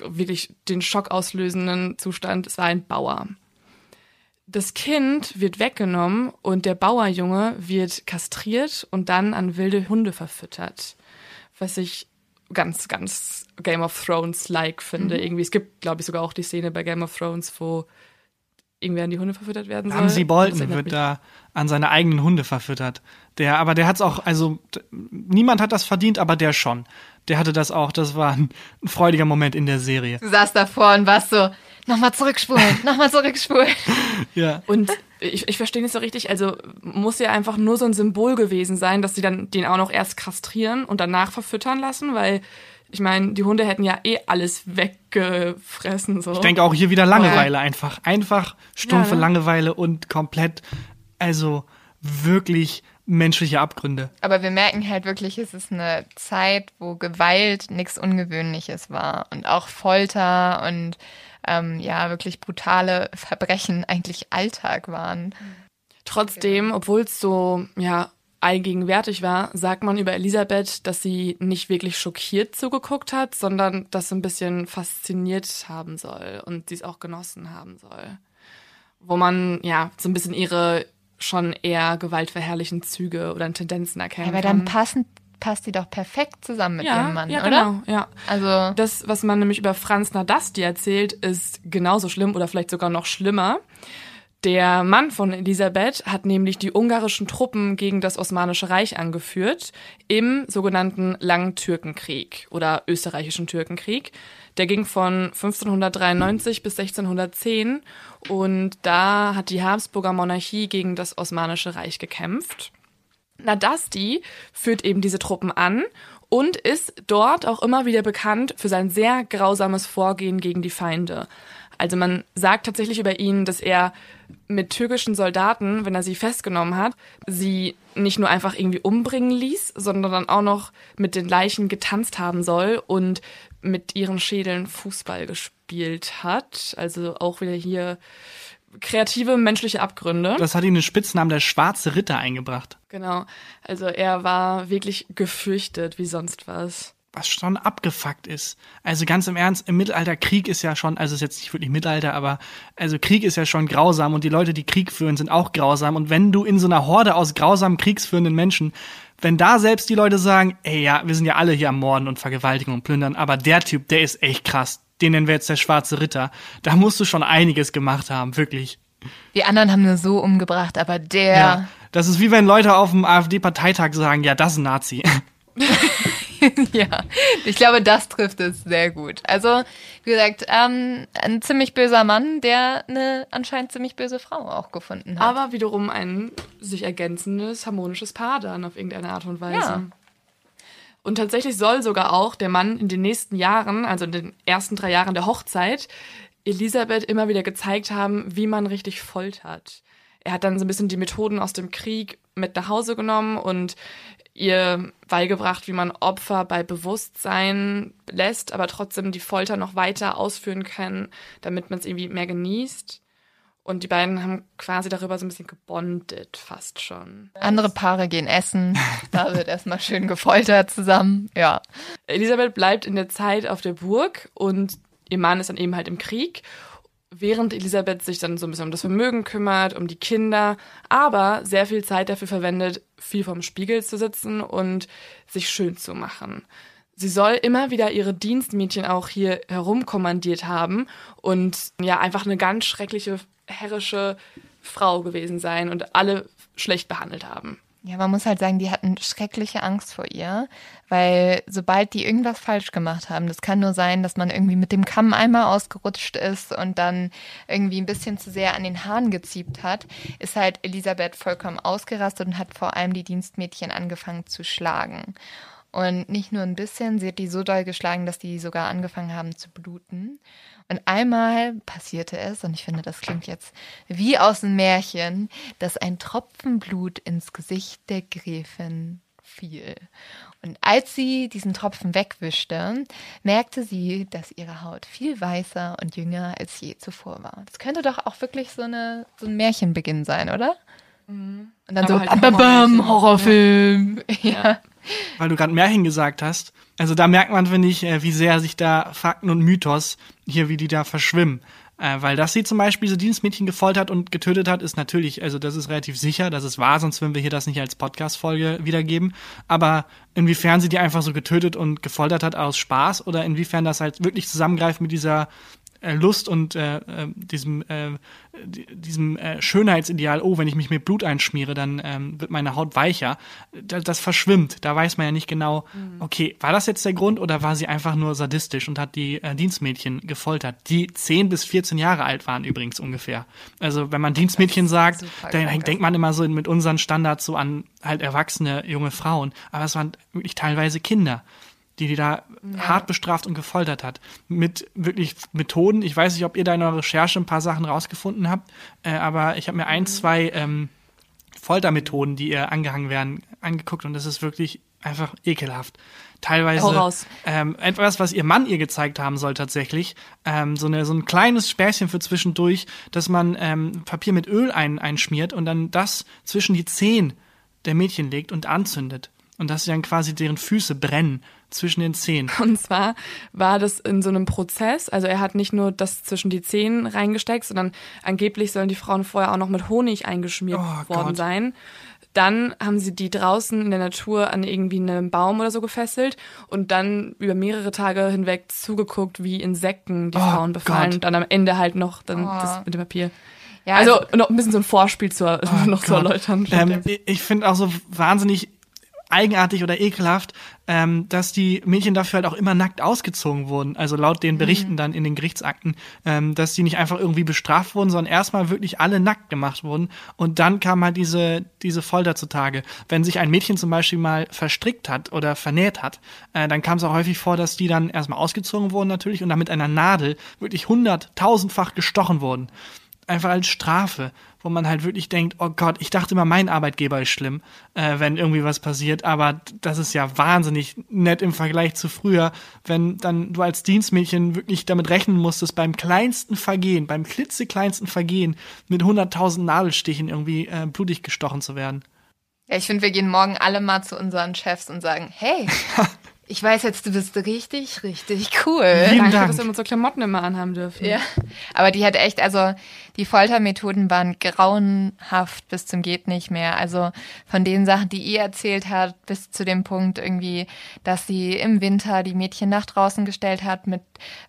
wirklich den Schock auslösenden Zustand. Es war ein Bauer. Das Kind wird weggenommen und der Bauerjunge wird kastriert und dann an wilde Hunde verfüttert. Was ich ganz, ganz Game of Thrones-like finde. Mhm. Irgendwie, es gibt, glaube ich, sogar auch die Szene bei Game of Thrones, wo irgendwer an die Hunde verfüttert werden soll. Ramsey Bolton wird mich. da an seine eigenen Hunde verfüttert. Der, aber der hat es auch, also niemand hat das verdient, aber der schon. Der hatte das auch, das war ein, ein freudiger Moment in der Serie. Du saßt davor und warst so, nochmal zurückspulen, nochmal zurückspulen. ja. Und ich, ich verstehe nicht so richtig, also muss ja einfach nur so ein Symbol gewesen sein, dass sie dann den auch noch erst kastrieren und danach verfüttern lassen, weil Ich meine, die Hunde hätten ja eh alles weggefressen. So. Ich denke auch hier wieder Langeweile einfach. Einfach stumpfe Ja, ne? Langeweile und komplett, also wirklich menschliche Abgründe. Aber wir merken halt wirklich, es ist eine Zeit, wo Gewalt nichts Ungewöhnliches war und auch Folter und ähm, ja, wirklich brutale Verbrechen eigentlich Alltag waren. Trotzdem, obwohl es so, ja, allgegenwärtig war, sagt man über Elisabeth, dass sie nicht wirklich schockiert zugeguckt hat, sondern das ein bisschen fasziniert haben soll und sie es auch genossen haben soll. Wo man, ja, so ein bisschen ihre schon eher gewaltverherrlichen Züge oder Tendenzen erkennen Aber kann. dann passen, passt die doch perfekt zusammen mit ja, ihrem Mann, ja, oder? genau, ja. Also, Das, was man nämlich über Franz Nadasti erzählt, ist genauso schlimm oder vielleicht sogar noch schlimmer. Der Mann von Elisabeth hat nämlich die ungarischen Truppen gegen das Osmanische Reich angeführt im sogenannten Langen Türkenkrieg oder österreichischen Türkenkrieg. Der ging von 1593 bis 1610 und da hat die Habsburger Monarchie gegen das Osmanische Reich gekämpft. Nadasti führt eben diese Truppen an und ist dort auch immer wieder bekannt für sein sehr grausames Vorgehen gegen die Feinde. Also man sagt tatsächlich über ihn, dass er mit türkischen Soldaten, wenn er sie festgenommen hat, sie nicht nur einfach irgendwie umbringen ließ, sondern dann auch noch mit den Leichen getanzt haben soll und mit ihren Schädeln Fußball gespielt hat. Also auch wieder hier kreative menschliche Abgründe. Das hat ihm den Spitznamen der Schwarze Ritter eingebracht. Genau. Also er war wirklich gefürchtet wie sonst was. Was schon abgefuckt ist. Also ganz im Ernst, im Mittelalter Krieg ist ja schon, also ist jetzt nicht wirklich Mittelalter, aber also Krieg ist ja schon grausam und die Leute, die Krieg führen, sind auch grausam. Und wenn du in so einer Horde aus grausamen kriegsführenden Menschen, wenn da selbst die Leute sagen, ey ja, wir sind ja alle hier am Morden und Vergewaltigen und Plündern, aber der Typ, der ist echt krass. Den nennen wir jetzt der Schwarze Ritter. Da musst du schon einiges gemacht haben, wirklich. die anderen haben nur so umgebracht, aber der, Ja. Das ist wie wenn Leute auf dem AfD-Parteitag sagen, ja, das ist ein Nazi. Ja, ich glaube, das trifft es sehr gut. Also, wie gesagt, ähm, ein ziemlich böser Mann, der eine anscheinend ziemlich böse Frau auch gefunden hat. Aber wiederum ein sich ergänzendes, harmonisches Paar dann auf irgendeine Art und Weise. Ja. Und tatsächlich soll sogar auch der Mann in den nächsten Jahren, also in den ersten drei Jahren der Hochzeit, Elisabeth immer wieder gezeigt haben, wie man richtig foltert. Er hat dann so ein bisschen die Methoden aus dem Krieg mit nach Hause genommen und ihr beigebracht, wie man Opfer bei Bewusstsein lässt, aber trotzdem die Folter noch weiter ausführen kann, damit man es irgendwie mehr genießt. Und die beiden haben quasi darüber so ein bisschen gebondet, fast schon. Andere Paare gehen essen, da wird erstmal schön gefoltert zusammen. Ja. Elisabeth bleibt in der Zeit auf der Burg und ihr Mann ist dann eben halt im Krieg, während Elisabeth sich dann so ein bisschen um das Vermögen kümmert, um die Kinder, aber sehr viel Zeit dafür verwendet, viel vorm Spiegel zu sitzen und sich schön zu machen. Sie soll immer wieder ihre Dienstmädchen auch hier herumkommandiert haben und ja, einfach eine ganz schreckliche, herrische Frau gewesen sein und alle schlecht behandelt haben. Ja, man muss halt sagen, die hatten schreckliche Angst vor ihr, weil sobald die irgendwas falsch gemacht haben, das kann nur sein, dass man irgendwie mit dem Kamm einmal ausgerutscht ist und dann irgendwie ein bisschen zu sehr an den Haaren geziebt hat, ist halt Elisabeth vollkommen ausgerastet und hat vor allem die Dienstmädchen angefangen zu schlagen. Und nicht nur ein bisschen, sie hat die so doll geschlagen, dass die sogar angefangen haben zu bluten. Und einmal passierte es, und ich finde, das klingt jetzt wie aus einem Märchen, dass ein Tropfen Blut ins Gesicht der Gräfin fiel. Und als sie diesen Tropfen wegwischte, merkte sie, dass ihre Haut viel weißer und jünger als je zuvor war. Das könnte doch auch wirklich so, eine, so ein Märchenbeginn sein, oder? Und dann Aber so, halt bam, Horrorfilm. Ja. weil du gerade Märchen gesagt hast. Also da merkt man, finde ich, äh, wie sehr sich da Fakten und Mythos hier, wie die da verschwimmen. Äh, weil dass sie zum Beispiel diese Dienstmädchen gefoltert und getötet hat, ist natürlich, also das ist relativ sicher, das ist wahr, sonst würden wir hier das nicht als Podcast-Folge wiedergeben. Aber inwiefern sie die einfach so getötet und gefoltert hat aus Spaß oder inwiefern das halt wirklich zusammengreift mit dieser äh, Lust und äh, äh, diesem, äh, di- diesem äh, Schönheitsideal, oh, wenn ich mich mit Blut einschmiere, dann ähm, wird meine Haut weicher. Da, das verschwimmt. Da weiß man ja nicht genau, okay, war das jetzt der Grund oder war sie einfach nur sadistisch und hat die äh, Dienstmädchen gefoltert, die 10 bis 14 Jahre alt waren übrigens ungefähr. Also wenn man Dienstmädchen sagt, dann krank. denkt man immer so mit unseren Standards so an halt erwachsene junge Frauen. Aber es waren wirklich teilweise Kinder. Die die da ja. hart bestraft und gefoltert hat. Mit wirklich Methoden. Ich weiß nicht, ob ihr da in eurer Recherche ein paar Sachen rausgefunden habt, äh, aber ich habe mir ein, mhm. zwei ähm, Foltermethoden, die ihr angehangen werden, angeguckt und das ist wirklich einfach ekelhaft. Teilweise ähm, etwas, was ihr Mann ihr gezeigt haben soll tatsächlich. Ähm, so, eine, so ein kleines Späßchen für zwischendurch, dass man ähm, Papier mit Öl ein, einschmiert und dann das zwischen die Zehen der Mädchen legt und anzündet. Und dass sie dann quasi deren Füße brennen zwischen den Zehen. Und zwar war das in so einem Prozess, also er hat nicht nur das zwischen die Zehen reingesteckt, sondern angeblich sollen die Frauen vorher auch noch mit Honig eingeschmiert oh, worden Gott. sein. Dann haben sie die draußen in der Natur an irgendwie einem Baum oder so gefesselt und dann über mehrere Tage hinweg zugeguckt, wie Insekten die oh Frauen befallen Gott. und dann am Ende halt noch dann oh. das mit dem Papier. Ja, also, also, noch ein bisschen so ein Vorspiel zur, oh noch Gott. zu erläutern. Ähm, ich finde auch so wahnsinnig eigenartig oder ekelhaft, ähm, dass die Mädchen dafür halt auch immer nackt ausgezogen wurden. Also laut den Berichten mhm. dann in den Gerichtsakten, ähm, dass die nicht einfach irgendwie bestraft wurden, sondern erstmal wirklich alle nackt gemacht wurden. Und dann kam halt diese, diese Folter zutage. Wenn sich ein Mädchen zum Beispiel mal verstrickt hat oder vernäht hat, äh, dann kam es auch häufig vor, dass die dann erstmal ausgezogen wurden natürlich und dann mit einer Nadel wirklich hunderttausendfach gestochen wurden einfach als Strafe, wo man halt wirklich denkt, oh Gott, ich dachte immer, mein Arbeitgeber ist schlimm, äh, wenn irgendwie was passiert, aber das ist ja wahnsinnig nett im Vergleich zu früher, wenn dann du als Dienstmädchen wirklich damit rechnen musstest, beim kleinsten Vergehen, beim klitzekleinsten Vergehen mit 100.000 Nadelstichen irgendwie äh, blutig gestochen zu werden. Ja, ich finde, wir gehen morgen alle mal zu unseren Chefs und sagen, hey, Ich weiß jetzt, du bist richtig, richtig cool. Vielen Danke, Dank. dass wir unsere Klamotten immer anhaben dürfen. Ja. Aber die hat echt, also die Foltermethoden waren grauenhaft bis zum geht nicht mehr. Also von den Sachen, die ihr erzählt hat, bis zu dem Punkt irgendwie, dass sie im Winter die Mädchen nach draußen gestellt hat, mit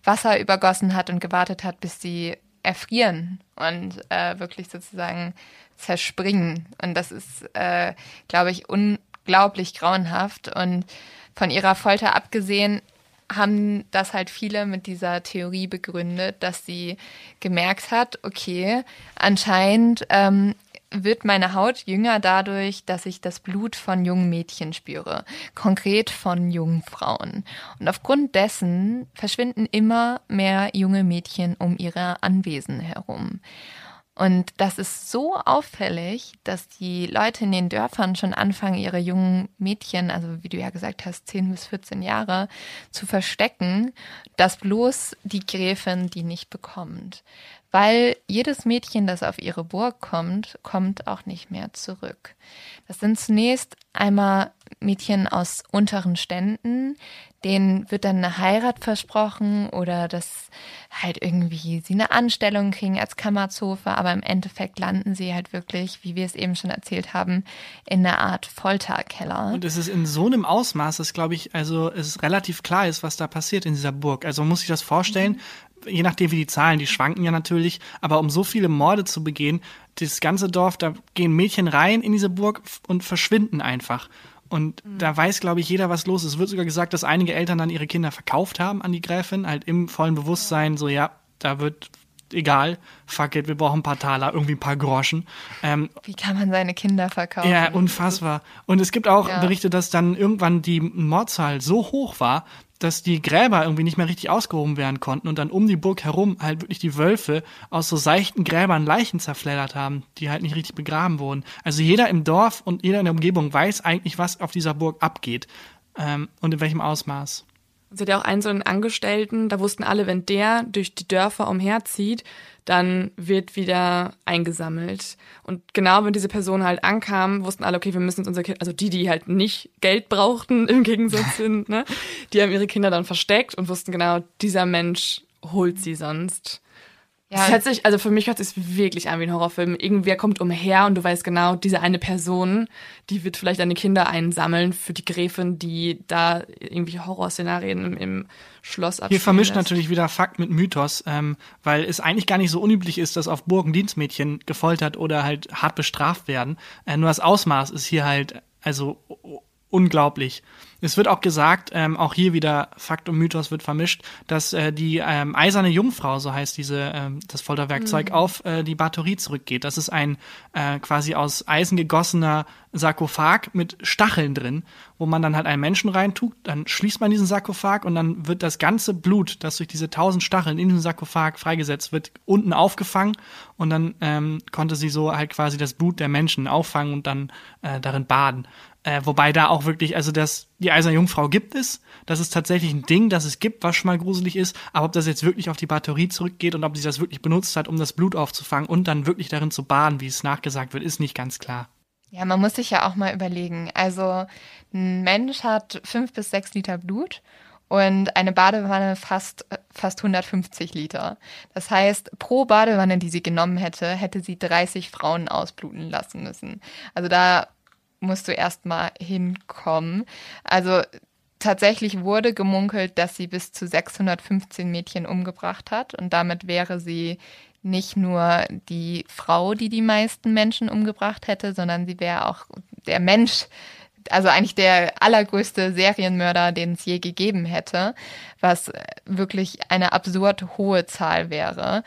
Wasser übergossen hat und gewartet hat, bis sie erfrieren und äh, wirklich sozusagen zerspringen. Und das ist, äh, glaube ich, unglaublich grauenhaft und von ihrer Folter abgesehen haben das halt viele mit dieser Theorie begründet, dass sie gemerkt hat, okay, anscheinend ähm, wird meine Haut jünger dadurch, dass ich das Blut von jungen Mädchen spüre, konkret von jungen Frauen. Und aufgrund dessen verschwinden immer mehr junge Mädchen um ihre Anwesen herum. Und das ist so auffällig, dass die Leute in den Dörfern schon anfangen, ihre jungen Mädchen, also wie du ja gesagt hast, 10 bis 14 Jahre, zu verstecken, dass bloß die Gräfin die nicht bekommt. Weil jedes Mädchen, das auf ihre Burg kommt, kommt auch nicht mehr zurück. Das sind zunächst einmal Mädchen aus unteren Ständen, denen wird dann eine Heirat versprochen oder dass halt irgendwie sie eine Anstellung kriegen als Kammerzofe, aber im Endeffekt landen sie halt wirklich, wie wir es eben schon erzählt haben, in einer Art Folterkeller. Und es ist in so einem Ausmaß, dass glaube ich, also es relativ klar ist, was da passiert in dieser Burg. Also man muss sich das vorstellen, mhm. Je nachdem wie die Zahlen, die schwanken ja natürlich, aber um so viele Morde zu begehen, das ganze Dorf, da gehen Mädchen rein in diese Burg und verschwinden einfach. Und mhm. da weiß, glaube ich, jeder, was los ist. Es wird sogar gesagt, dass einige Eltern dann ihre Kinder verkauft haben an die Gräfin, halt im vollen Bewusstsein, so ja, da wird egal, fuck it, wir brauchen ein paar Taler, irgendwie ein paar Groschen. Ähm, Wie kann man seine Kinder verkaufen? Ja, unfassbar. Und es gibt auch ja. Berichte, dass dann irgendwann die Mordzahl so hoch war, dass die Gräber irgendwie nicht mehr richtig ausgehoben werden konnten und dann um die Burg herum halt wirklich die Wölfe aus so seichten Gräbern Leichen zerfleddert haben, die halt nicht richtig begraben wurden. Also jeder im Dorf und jeder in der Umgebung weiß eigentlich, was auf dieser Burg abgeht ähm, und in welchem Ausmaß. Sie hat ja auch einen so einen Angestellten, da wussten alle, wenn der durch die Dörfer umherzieht, dann wird wieder eingesammelt. Und genau wenn diese Person halt ankam, wussten alle, okay, wir müssen jetzt unsere Kinder, also die, die halt nicht Geld brauchten im Gegensatz sind, ne, die haben ihre Kinder dann versteckt und wussten genau, dieser Mensch holt sie sonst. Ja. Das hört sich, also für mich hört es sich wirklich an wie ein Horrorfilm. Irgendwer kommt umher und du weißt genau, diese eine Person, die wird vielleicht deine Kinder einsammeln für die Gräfin, die da irgendwie Horrorszenarien im, im Schloss Hier vermischt lässt. natürlich wieder Fakt mit Mythos, ähm, weil es eigentlich gar nicht so unüblich ist, dass auf Burgen Dienstmädchen gefoltert oder halt hart bestraft werden. Äh, nur das Ausmaß ist hier halt also unglaublich. Es wird auch gesagt, ähm, auch hier wieder Fakt und Mythos wird vermischt, dass äh, die ähm, eiserne Jungfrau, so heißt diese ähm, das Folterwerkzeug, mhm. auf äh, die Batterie zurückgeht. Das ist ein äh, quasi aus Eisen gegossener Sarkophag mit Stacheln drin, wo man dann halt einen Menschen reintut, dann schließt man diesen Sarkophag und dann wird das ganze Blut, das durch diese tausend Stacheln in diesem Sarkophag freigesetzt wird, unten aufgefangen und dann ähm, konnte sie so halt quasi das Blut der Menschen auffangen und dann äh, darin baden. Äh, wobei da auch wirklich, also das, die Eiserne Jungfrau gibt es. Das ist tatsächlich ein Ding, das es gibt, was schon mal gruselig ist. Aber ob das jetzt wirklich auf die Batterie zurückgeht und ob sie das wirklich benutzt hat, um das Blut aufzufangen und dann wirklich darin zu baden, wie es nachgesagt wird, ist nicht ganz klar. Ja, man muss sich ja auch mal überlegen. Also ein Mensch hat fünf bis sechs Liter Blut und eine Badewanne fast, fast 150 Liter. Das heißt, pro Badewanne, die sie genommen hätte, hätte sie 30 Frauen ausbluten lassen müssen. Also da musst du erstmal hinkommen. Also tatsächlich wurde gemunkelt, dass sie bis zu 615 Mädchen umgebracht hat und damit wäre sie nicht nur die Frau, die die meisten Menschen umgebracht hätte, sondern sie wäre auch der Mensch, also eigentlich der allergrößte Serienmörder, den es je gegeben hätte, was wirklich eine absurd hohe Zahl wäre.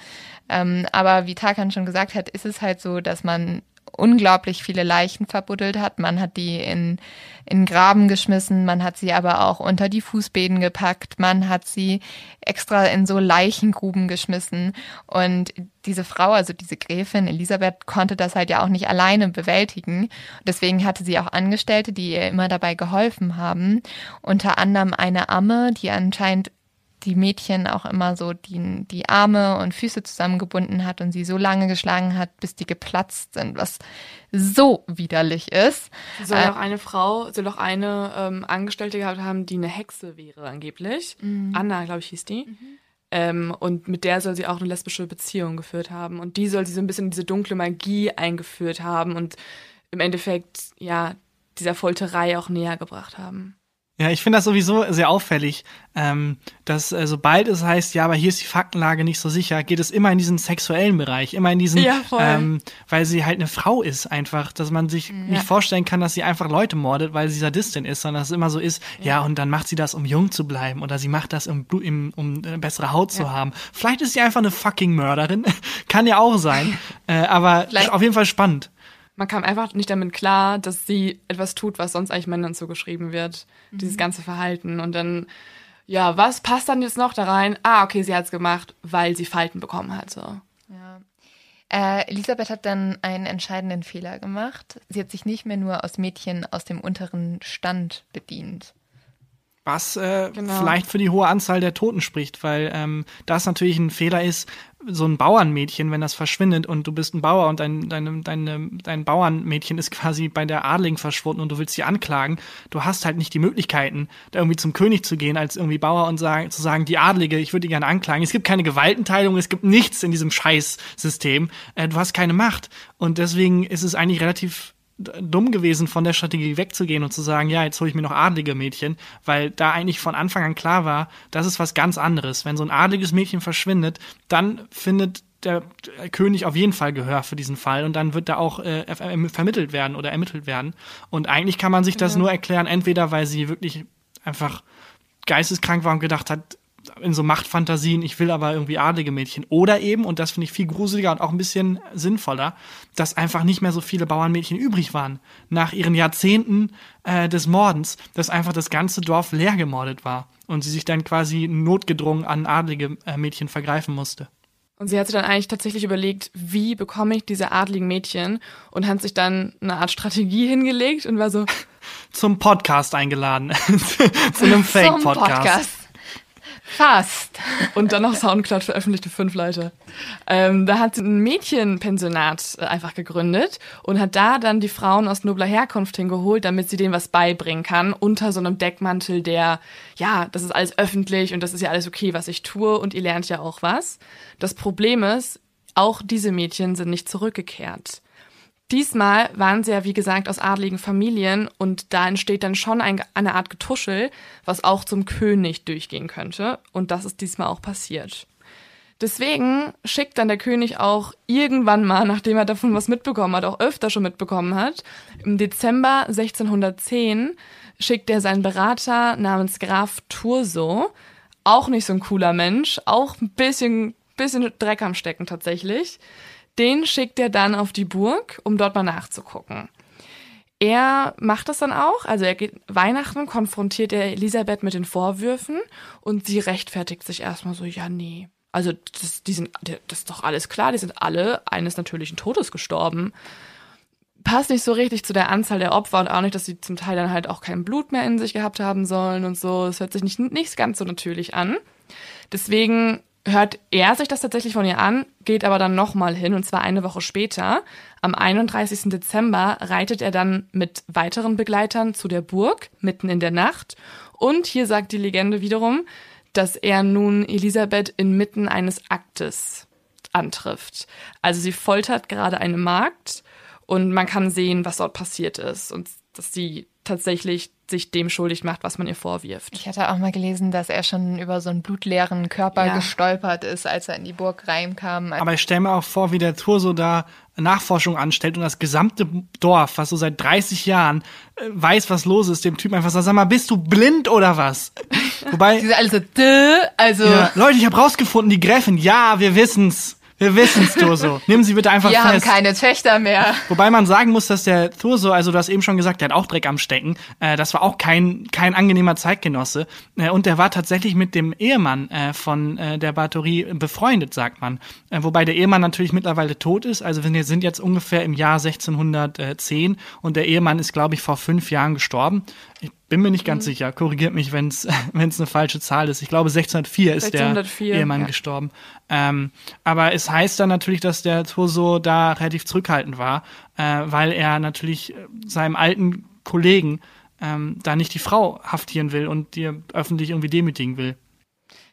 Ähm, aber wie Tarkan schon gesagt hat, ist es halt so, dass man unglaublich viele Leichen verbuddelt hat. Man hat die in, in Graben geschmissen, man hat sie aber auch unter die Fußbäden gepackt, man hat sie extra in so Leichengruben geschmissen. Und diese Frau, also diese Gräfin Elisabeth, konnte das halt ja auch nicht alleine bewältigen. Deswegen hatte sie auch Angestellte, die ihr immer dabei geholfen haben. Unter anderem eine Amme, die anscheinend die Mädchen auch immer so die, die Arme und Füße zusammengebunden hat und sie so lange geschlagen hat, bis die geplatzt sind, was so widerlich ist. Soll äh, auch eine Frau, soll auch eine ähm, Angestellte gehabt haben, die eine Hexe wäre angeblich. Mhm. Anna, glaube ich, hieß die. Mhm. Ähm, und mit der soll sie auch eine lesbische Beziehung geführt haben. Und die soll sie so ein bisschen in diese dunkle Magie eingeführt haben und im Endeffekt, ja, dieser Folterei auch näher gebracht haben. Ja, ich finde das sowieso sehr auffällig, ähm, dass äh, sobald es heißt, ja, aber hier ist die Faktenlage nicht so sicher, geht es immer in diesen sexuellen Bereich, immer in diesen, ja, ähm, weil sie halt eine Frau ist einfach, dass man sich ja. nicht vorstellen kann, dass sie einfach Leute mordet, weil sie Sadistin ist, sondern dass es immer so ist, ja, ja und dann macht sie das, um jung zu bleiben oder sie macht das, um, um, um äh, bessere Haut zu haben. Vielleicht ist sie einfach eine fucking Mörderin, kann ja auch sein, äh, aber Vielleicht auf jeden Fall spannend man kam einfach nicht damit klar, dass sie etwas tut, was sonst eigentlich Männern zugeschrieben wird. Mhm. Dieses ganze Verhalten. Und dann, ja, was passt dann jetzt noch da rein? Ah, okay, sie hat es gemacht, weil sie Falten bekommen hat. So. Ja. Äh, Elisabeth hat dann einen entscheidenden Fehler gemacht. Sie hat sich nicht mehr nur aus Mädchen aus dem unteren Stand bedient. Was äh, genau. vielleicht für die hohe Anzahl der Toten spricht, weil ähm, das natürlich ein Fehler ist, so ein Bauernmädchen, wenn das verschwindet und du bist ein Bauer und dein, dein, dein, dein Bauernmädchen ist quasi bei der Adligen verschwunden und du willst sie anklagen, du hast halt nicht die Möglichkeiten, da irgendwie zum König zu gehen als irgendwie Bauer und sagen, zu sagen, die Adlige, ich würde die gerne anklagen. Es gibt keine Gewaltenteilung, es gibt nichts in diesem Scheißsystem. Äh, du hast keine Macht. Und deswegen ist es eigentlich relativ dumm gewesen, von der Strategie wegzugehen und zu sagen, ja, jetzt hole ich mir noch adlige Mädchen, weil da eigentlich von Anfang an klar war, das ist was ganz anderes. Wenn so ein adliges Mädchen verschwindet, dann findet der König auf jeden Fall Gehör für diesen Fall und dann wird da auch äh, vermittelt werden oder ermittelt werden. Und eigentlich kann man sich das ja. nur erklären, entweder weil sie wirklich einfach geisteskrank war und gedacht hat, in so Machtfantasien, ich will aber irgendwie adlige Mädchen. Oder eben, und das finde ich viel gruseliger und auch ein bisschen sinnvoller, dass einfach nicht mehr so viele Bauernmädchen übrig waren. Nach ihren Jahrzehnten äh, des Mordens, dass einfach das ganze Dorf leer gemordet war und sie sich dann quasi notgedrungen an adlige äh, Mädchen vergreifen musste. Und sie hat sich dann eigentlich tatsächlich überlegt, wie bekomme ich diese adligen Mädchen und hat sich dann eine Art Strategie hingelegt und war so zum Podcast eingeladen, zu einem Fake-Podcast. Fast. Und dann noch Soundcloud veröffentlichte fünf Leute. Ähm, da hat sie ein Mädchenpensionat äh, einfach gegründet und hat da dann die Frauen aus nobler Herkunft hingeholt, damit sie denen was beibringen kann, unter so einem Deckmantel, der, ja, das ist alles öffentlich und das ist ja alles okay, was ich tue und ihr lernt ja auch was. Das Problem ist, auch diese Mädchen sind nicht zurückgekehrt. Diesmal waren sie ja, wie gesagt, aus adligen Familien und da entsteht dann schon ein, eine Art Getuschel, was auch zum König durchgehen könnte. Und das ist diesmal auch passiert. Deswegen schickt dann der König auch irgendwann mal, nachdem er davon was mitbekommen hat, auch öfter schon mitbekommen hat, im Dezember 1610 schickt er seinen Berater namens Graf Turso, auch nicht so ein cooler Mensch, auch ein bisschen, bisschen Dreck am Stecken tatsächlich, den schickt er dann auf die Burg, um dort mal nachzugucken. er macht das dann auch. Also er geht Weihnachten, konfrontiert er Elisabeth mit den Vorwürfen und sie rechtfertigt sich erstmal so, ja, nee. Also das, die sind, das ist doch alles klar, die sind alle eines natürlichen Todes gestorben. Passt nicht so richtig zu der Anzahl der Opfer und auch nicht, dass sie zum Teil dann halt auch kein Blut mehr in sich gehabt haben sollen und so. Es hört sich nicht, nicht ganz so natürlich an. Deswegen hört er sich das tatsächlich von ihr an, geht aber dann nochmal hin, und zwar eine Woche später. Am 31. Dezember reitet er dann mit weiteren Begleitern zu der Burg, mitten in der Nacht. Und hier sagt die Legende wiederum, dass er nun Elisabeth inmitten eines Aktes antrifft. Also sie foltert gerade eine Magd und man kann sehen, was dort passiert ist und dass sie tatsächlich sich dem schuldig macht, was man ihr vorwirft. Ich hatte auch mal gelesen, dass er schon über so einen blutleeren Körper ja. gestolpert ist, als er in die Burg reinkam. Aber ich stelle mir auch vor, wie der Turso da Nachforschung anstellt und das gesamte Dorf, was so seit 30 Jahren äh, weiß, was los ist, dem Typ einfach sagt, sag mal, bist du blind oder was? Wobei... Diese alle so, also... Ja, Leute, ich habe rausgefunden, die Gräfin, ja, wir wissen's. Wir wissen's, Turso. Nehmen Sie bitte einfach Wir fest. Wir haben keine Töchter mehr. Wobei man sagen muss, dass der Turso, also du hast eben schon gesagt, der hat auch Dreck am Stecken. Äh, das war auch kein, kein angenehmer Zeitgenosse. Äh, und der war tatsächlich mit dem Ehemann äh, von äh, der Bathory befreundet, sagt man. Äh, wobei der Ehemann natürlich mittlerweile tot ist. Also wir sind jetzt ungefähr im Jahr 1610 und der Ehemann ist, glaube ich, vor fünf Jahren gestorben. Ich bin mir nicht ganz mhm. sicher. Korrigiert mich, wenn es eine falsche Zahl ist. Ich glaube, 1604 ist 1604, der Ehemann ja. gestorben. Ähm, aber es heißt dann natürlich, dass der Toso da relativ zurückhaltend war, äh, weil er natürlich äh, seinem alten Kollegen ähm, da nicht die Frau haftieren will und die öffentlich irgendwie demütigen will.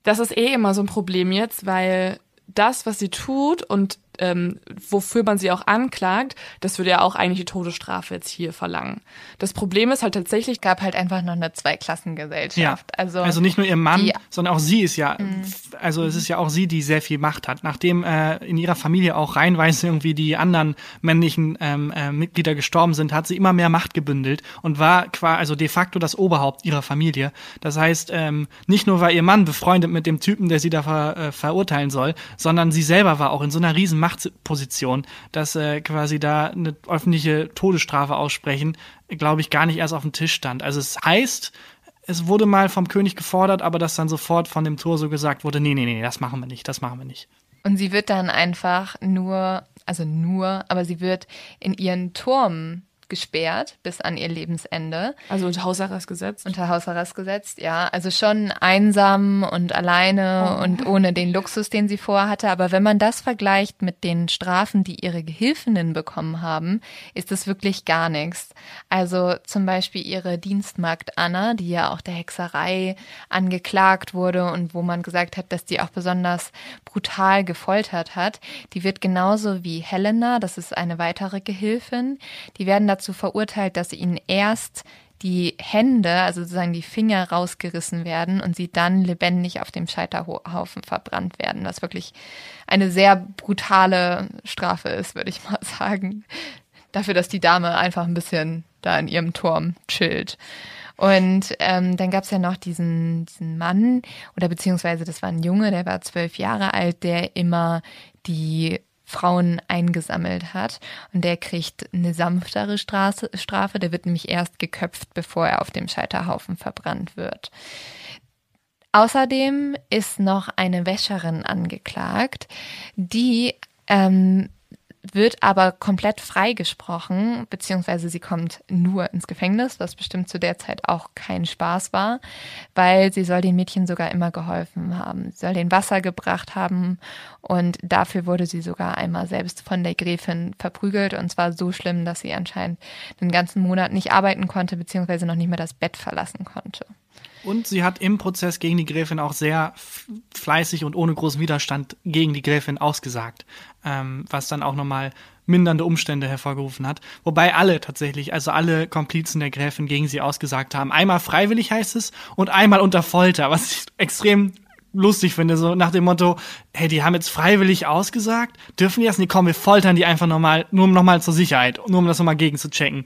Das ist eh immer so ein Problem jetzt, weil das, was sie tut und ähm, wofür man sie auch anklagt, das würde ja auch eigentlich die Todesstrafe jetzt hier verlangen. Das Problem ist halt tatsächlich, gab halt einfach noch eine Zweiklassengesellschaft. Ja. Also, also nicht nur ihr Mann, die, sondern auch sie ist ja, mhm. also es ist ja auch sie, die sehr viel Macht hat. Nachdem äh, in ihrer Familie auch reinweise irgendwie die anderen männlichen ähm, äh, Mitglieder gestorben sind, hat sie immer mehr Macht gebündelt und war quasi also de facto das Oberhaupt ihrer Familie. Das heißt, ähm, nicht nur war ihr Mann befreundet mit dem Typen, der sie da ver, äh, verurteilen soll, sondern sie selber war auch in so einer riesen Machtposition, dass äh, quasi da eine öffentliche Todesstrafe aussprechen, glaube ich, gar nicht erst auf dem Tisch stand. Also es heißt, es wurde mal vom König gefordert, aber dass dann sofort von dem Tor so gesagt wurde, nee, nee, nee, das machen wir nicht, das machen wir nicht. Und sie wird dann einfach nur, also nur, aber sie wird in ihren Turm gesperrt bis an ihr Lebensende. Also unter Hausarrest gesetzt? Unter Hausarrest gesetzt, ja. Also schon einsam und alleine oh. und ohne den Luxus, den sie vorhatte. Aber wenn man das vergleicht mit den Strafen, die ihre Gehilfinnen bekommen haben, ist es wirklich gar nichts. Also zum Beispiel ihre Dienstmagd Anna, die ja auch der Hexerei angeklagt wurde und wo man gesagt hat, dass die auch besonders brutal gefoltert hat, die wird genauso wie Helena, das ist eine weitere Gehilfin, die werden dazu verurteilt, dass ihnen erst die Hände, also sozusagen die Finger rausgerissen werden und sie dann lebendig auf dem Scheiterhaufen verbrannt werden, was wirklich eine sehr brutale Strafe ist, würde ich mal sagen. Dafür, dass die Dame einfach ein bisschen da in ihrem Turm chillt. Und ähm, dann gab es ja noch diesen, diesen Mann, oder beziehungsweise das war ein Junge, der war zwölf Jahre alt, der immer die Frauen eingesammelt hat. Und der kriegt eine sanftere Straße, Strafe. Der wird nämlich erst geköpft, bevor er auf dem Scheiterhaufen verbrannt wird. Außerdem ist noch eine Wäscherin angeklagt, die ähm, wird aber komplett freigesprochen, beziehungsweise sie kommt nur ins Gefängnis, was bestimmt zu der Zeit auch kein Spaß war, weil sie soll den Mädchen sogar immer geholfen haben. Sie soll den Wasser gebracht haben und dafür wurde sie sogar einmal selbst von der Gräfin verprügelt und zwar so schlimm, dass sie anscheinend den ganzen Monat nicht arbeiten konnte, beziehungsweise noch nicht mehr das Bett verlassen konnte. Und sie hat im Prozess gegen die Gräfin auch sehr fleißig und ohne großen Widerstand gegen die Gräfin ausgesagt, ähm, was dann auch nochmal mindernde Umstände hervorgerufen hat. Wobei alle tatsächlich, also alle Komplizen der Gräfin gegen sie ausgesagt haben. Einmal freiwillig heißt es und einmal unter Folter, was ich extrem lustig finde, so nach dem Motto, hey, die haben jetzt freiwillig ausgesagt, dürfen die das nicht? Komm, wir foltern die einfach nochmal, nur nochmal zur Sicherheit, nur um das nochmal gegen zu checken.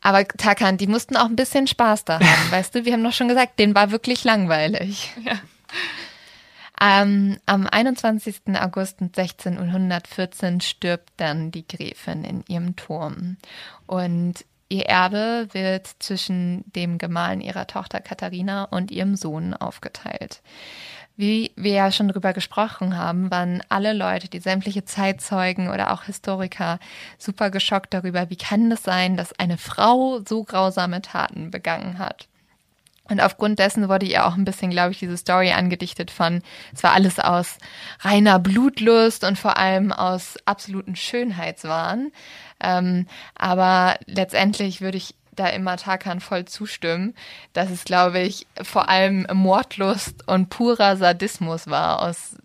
Aber Takan, die mussten auch ein bisschen Spaß da haben, weißt du? Wir haben doch schon gesagt, den war wirklich langweilig. Ja. Ähm, am 21. August 1614 stirbt dann die Gräfin in ihrem Turm. Und ihr Erbe wird zwischen dem Gemahlin ihrer Tochter Katharina und ihrem Sohn aufgeteilt. Wie wir ja schon drüber gesprochen haben, waren alle Leute, die sämtliche Zeitzeugen oder auch Historiker, super geschockt darüber, wie kann es sein, dass eine Frau so grausame Taten begangen hat. Und aufgrund dessen wurde ihr auch ein bisschen, glaube ich, diese Story angedichtet von, es war alles aus reiner Blutlust und vor allem aus absoluten Schönheitswahn. Ähm, aber letztendlich würde ich da immer Tarkan voll zustimmen, dass es, glaube ich, vor allem Mordlust und purer Sadismus war, aus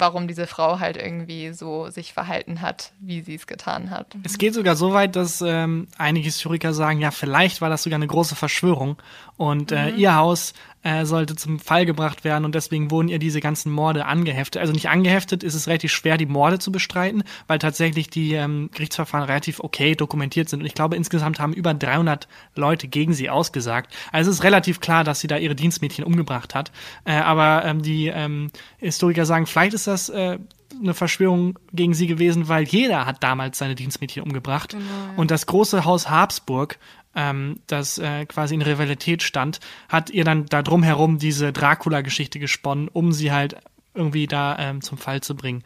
warum diese Frau halt irgendwie so sich verhalten hat, wie sie es getan hat. Es geht sogar so weit, dass ähm, einige Historiker sagen, ja, vielleicht war das sogar eine große Verschwörung und äh, mhm. ihr Haus äh, sollte zum Fall gebracht werden und deswegen wurden ihr diese ganzen Morde angeheftet. Also nicht angeheftet, ist es relativ schwer, die Morde zu bestreiten, weil tatsächlich die ähm, Gerichtsverfahren relativ okay dokumentiert sind. Und ich glaube, insgesamt haben über 300 Leute gegen sie ausgesagt. Also es ist relativ klar, dass sie da ihre Dienstmädchen umgebracht hat. Äh, aber ähm, die ähm, Historiker sagen, vielleicht ist das äh, eine Verschwörung gegen sie gewesen, weil jeder hat damals seine Dienstmädchen umgebracht. Genau, ja. Und das große Haus Habsburg ähm, das äh, quasi in Rivalität stand, hat ihr dann da drumherum diese Dracula-Geschichte gesponnen, um sie halt irgendwie da ähm, zum Fall zu bringen.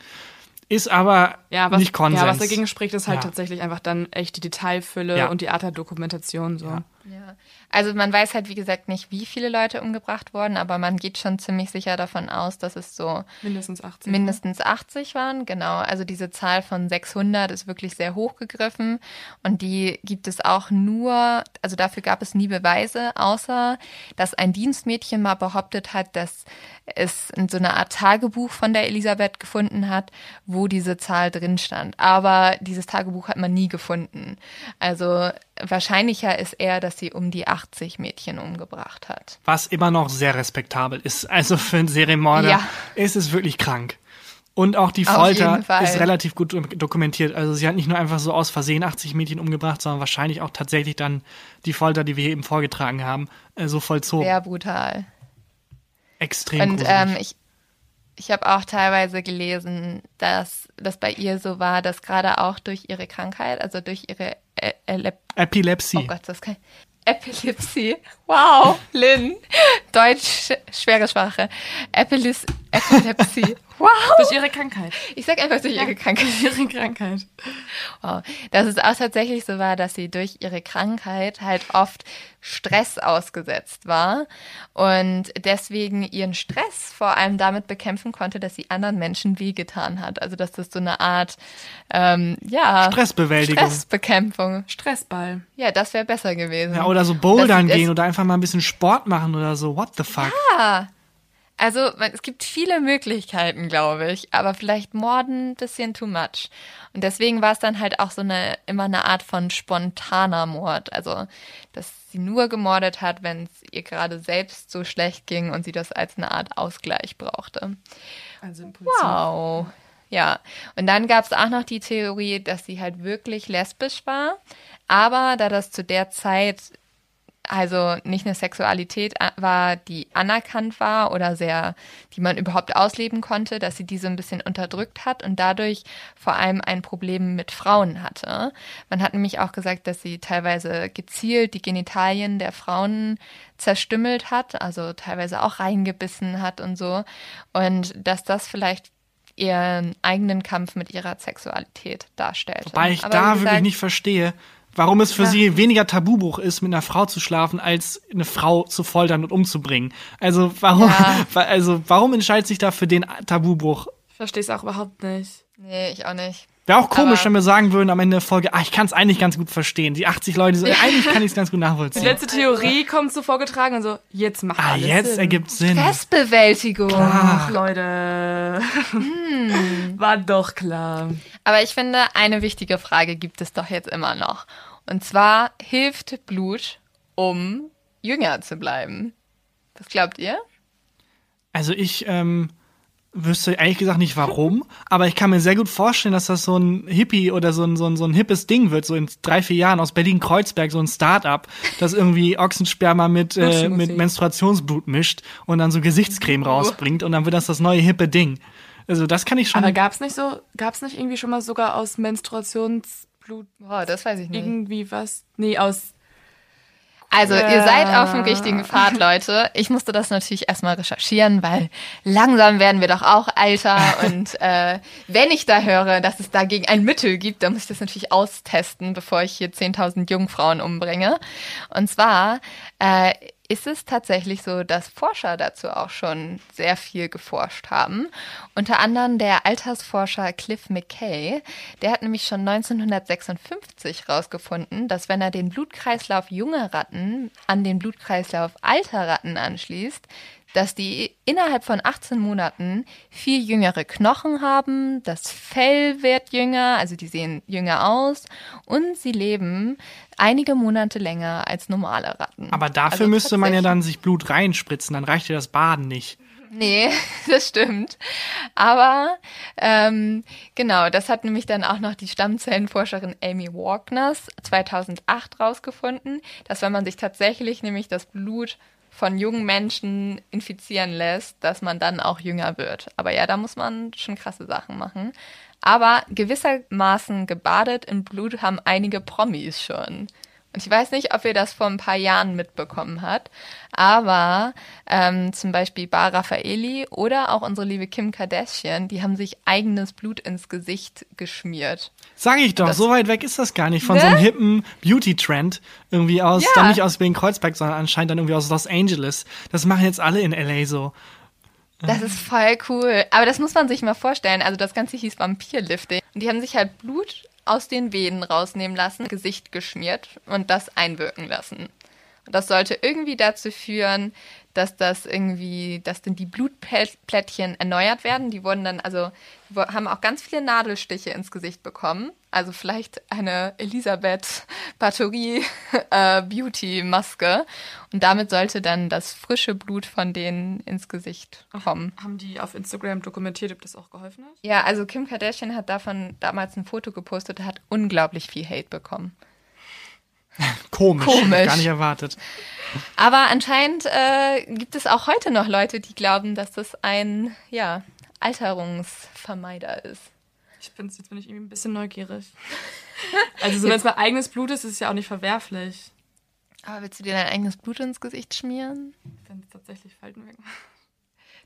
Ist aber ja, was, nicht Konsens. Ja, was dagegen spricht, ist halt ja. tatsächlich einfach dann echt die Detailfülle ja. und die Art der Dokumentation so. Ja. Also man weiß halt, wie gesagt, nicht, wie viele Leute umgebracht wurden, aber man geht schon ziemlich sicher davon aus, dass es so mindestens 80, mindestens 80 waren. Genau, also diese Zahl von 600 ist wirklich sehr hoch gegriffen und die gibt es auch nur, also dafür gab es nie Beweise, außer dass ein Dienstmädchen mal behauptet hat, dass es in so eine Art Tagebuch von der Elisabeth gefunden hat, wo diese Zahl drin stand. Aber dieses Tagebuch hat man nie gefunden. Also wahrscheinlicher ist eher, dass sie um die 80 Mädchen umgebracht hat. Was immer noch sehr respektabel ist. Also für einen Serienmörder ja. ist es wirklich krank. Und auch die Folter ist relativ gut dokumentiert. Also sie hat nicht nur einfach so aus Versehen 80 Mädchen umgebracht, sondern wahrscheinlich auch tatsächlich dann die Folter, die wir eben vorgetragen haben, äh, so vollzogen. Sehr brutal. Extrem Und ähm, ich, ich habe auch teilweise gelesen, dass das bei ihr so war, dass gerade auch durch ihre Krankheit, also durch ihre e Epilepsie. Oh Gott, das kann Epilepsie. Wow, Lynn. Deutsch, schwere Sprache. Epilis Epilepsie. Wow. Durch ihre Krankheit. Ich sag einfach durch ihre Krankheit. Durch ihre Krankheit. Wow. Dass es auch tatsächlich so war, dass sie durch ihre Krankheit halt oft Stress ausgesetzt war und deswegen ihren Stress vor allem damit bekämpfen konnte, dass sie anderen Menschen wehgetan hat. Also dass das so eine Art ähm, ja Stressbewältigung, Stressbekämpfung, Stressball. Ja, das wäre besser gewesen. Ja, oder so Bouldern gehen oder einfach mal ein bisschen Sport machen oder so. What the fuck? Ja, also es gibt viele Möglichkeiten, glaube ich, aber vielleicht Morden ein bisschen too much. Und deswegen war es dann halt auch so eine immer eine Art von spontaner Mord. Also, dass sie nur gemordet hat, wenn es ihr gerade selbst so schlecht ging und sie das als eine Art Ausgleich brauchte. Also im Prinzip. Wow. Ja, und dann gab es auch noch die Theorie, dass sie halt wirklich lesbisch war. Aber da das zu der Zeit also nicht eine Sexualität äh, war, die anerkannt war oder sehr, die man überhaupt ausleben konnte, dass sie diese ein bisschen unterdrückt hat und dadurch vor allem ein Problem mit Frauen hatte. Man hat nämlich auch gesagt, dass sie teilweise gezielt die Genitalien der Frauen zerstümmelt hat, also teilweise auch reingebissen hat und so. Und dass das vielleicht ihren eigenen Kampf mit ihrer Sexualität darstellt. Wobei ich Aber da gesagt, wirklich nicht verstehe, Warum es für ja. sie weniger Tabubruch ist, mit einer Frau zu schlafen, als eine Frau zu foltern und umzubringen. Also warum, ja. also warum entscheidet sich da für den Tabubruch? Ich verstehe es auch überhaupt nicht. Nee, ich auch nicht. Wäre auch komisch, Aber wenn wir sagen würden am Ende der Folge, ah, ich kann es eigentlich ganz gut verstehen. Die 80 Leute so, eigentlich kann ich es ganz gut nachvollziehen. Die letzte Theorie kommt so vorgetragen und so, jetzt macht ah, alles jetzt Sinn. ergibt Sinn. Stressbewältigung. Ach, Leute. Hm. War doch klar. Aber ich finde, eine wichtige Frage gibt es doch jetzt immer noch. Und zwar hilft Blut, um jünger zu bleiben. Was glaubt ihr? Also ich, ähm, wüsste ehrlich gesagt nicht warum, aber ich kann mir sehr gut vorstellen, dass das so ein Hippie oder so ein, so ein, so ein hippes Ding wird, so in drei, vier Jahren aus Berlin-Kreuzberg, so ein Start-up, das irgendwie Ochsensperma mit, äh, mit Menstruationsblut mischt und dann so Gesichtscreme rausbringt und dann wird das das neue hippe Ding. Also das kann ich schon. Aber gab's nicht so, gab's nicht irgendwie schon mal sogar aus Menstruationsblut? Boah, das weiß ich nicht. Irgendwie was? Nee, aus Also, ihr seid auf dem richtigen Pfad, Leute. Ich musste das natürlich erstmal recherchieren, weil langsam werden wir doch auch älter. Und äh, wenn ich da höre, dass es dagegen ein Mittel gibt, dann muss ich das natürlich austesten, bevor ich hier 10.000 Jungfrauen umbringe. Und zwar äh, ist es tatsächlich so, dass Forscher dazu auch schon sehr viel geforscht haben. Unter anderem der Altersforscher Cliff McKay, der hat nämlich schon 1956 herausgefunden, dass wenn er den Blutkreislauf junger Ratten an den Blutkreislauf alter Ratten anschließt, dass die innerhalb von 18 Monaten viel jüngere Knochen haben, das Fell wird jünger, also die sehen jünger aus und sie leben einige Monate länger als normale Ratten. Aber dafür Also müsste man ja dann sich Blut reinspritzen, dann reicht ja das Baden nicht. Nee, das stimmt. Aber ähm, genau, das hat nämlich dann auch noch die Stammzellenforscherin Amy Walkners 2008 rausgefunden, dass wenn man sich tatsächlich nämlich das Blut von jungen Menschen infizieren lässt, dass man dann auch jünger wird. Aber ja, da muss man schon krasse Sachen machen. Aber gewissermaßen gebadet in Blut haben einige Promis schon. Und ich weiß nicht, ob ihr das vor ein paar Jahren mitbekommen habt, aber ähm, zum Beispiel Bar Raffaeli oder auch unsere liebe Kim Kardashian, die haben sich eigenes Blut ins Gesicht geschmiert. Sag ich doch, Das- so weit weg ist das gar nicht von Ne? so einem hippen Beauty-Trend. Irgendwie aus, Ja. dann nicht aus Berlin-Kreuzberg, sondern anscheinend dann irgendwie aus Los Angeles. Das machen jetzt alle in L.A. so. Das ist voll cool. Aber das muss man sich mal vorstellen. Also das Ganze hieß Vampirlifting. Und die haben sich halt Blut aus den Venen rausnehmen lassen, Gesicht geschmiert und das einwirken lassen. Und das sollte irgendwie dazu führen, dass das irgendwie, dass dann die Blutplättchen erneuert werden. Die wurden dann, also, haben auch ganz viele Nadelstiche ins Gesicht bekommen. Also vielleicht eine Elisabeth Bathory äh, Beauty Maske. Und damit sollte dann das frische Blut von denen ins Gesicht kommen. Haben die auf Instagram dokumentiert, ob das auch geholfen hat? Ja, also Kim Kardashian hat davon damals ein Foto gepostet, hat unglaublich viel Hate bekommen. Komisch. Komisch. Gar nicht erwartet. Aber anscheinend äh, gibt es auch heute noch Leute, die glauben, dass das ein ja, Alterungsvermeider ist. Ich bin, jetzt bin ich irgendwie ein bisschen neugierig. Also so, wenn es mein eigenes Blut ist, ist es ja auch nicht verwerflich. Aber willst du dir dein eigenes Blut ins Gesicht schmieren? Wenn es tatsächlich Falten weg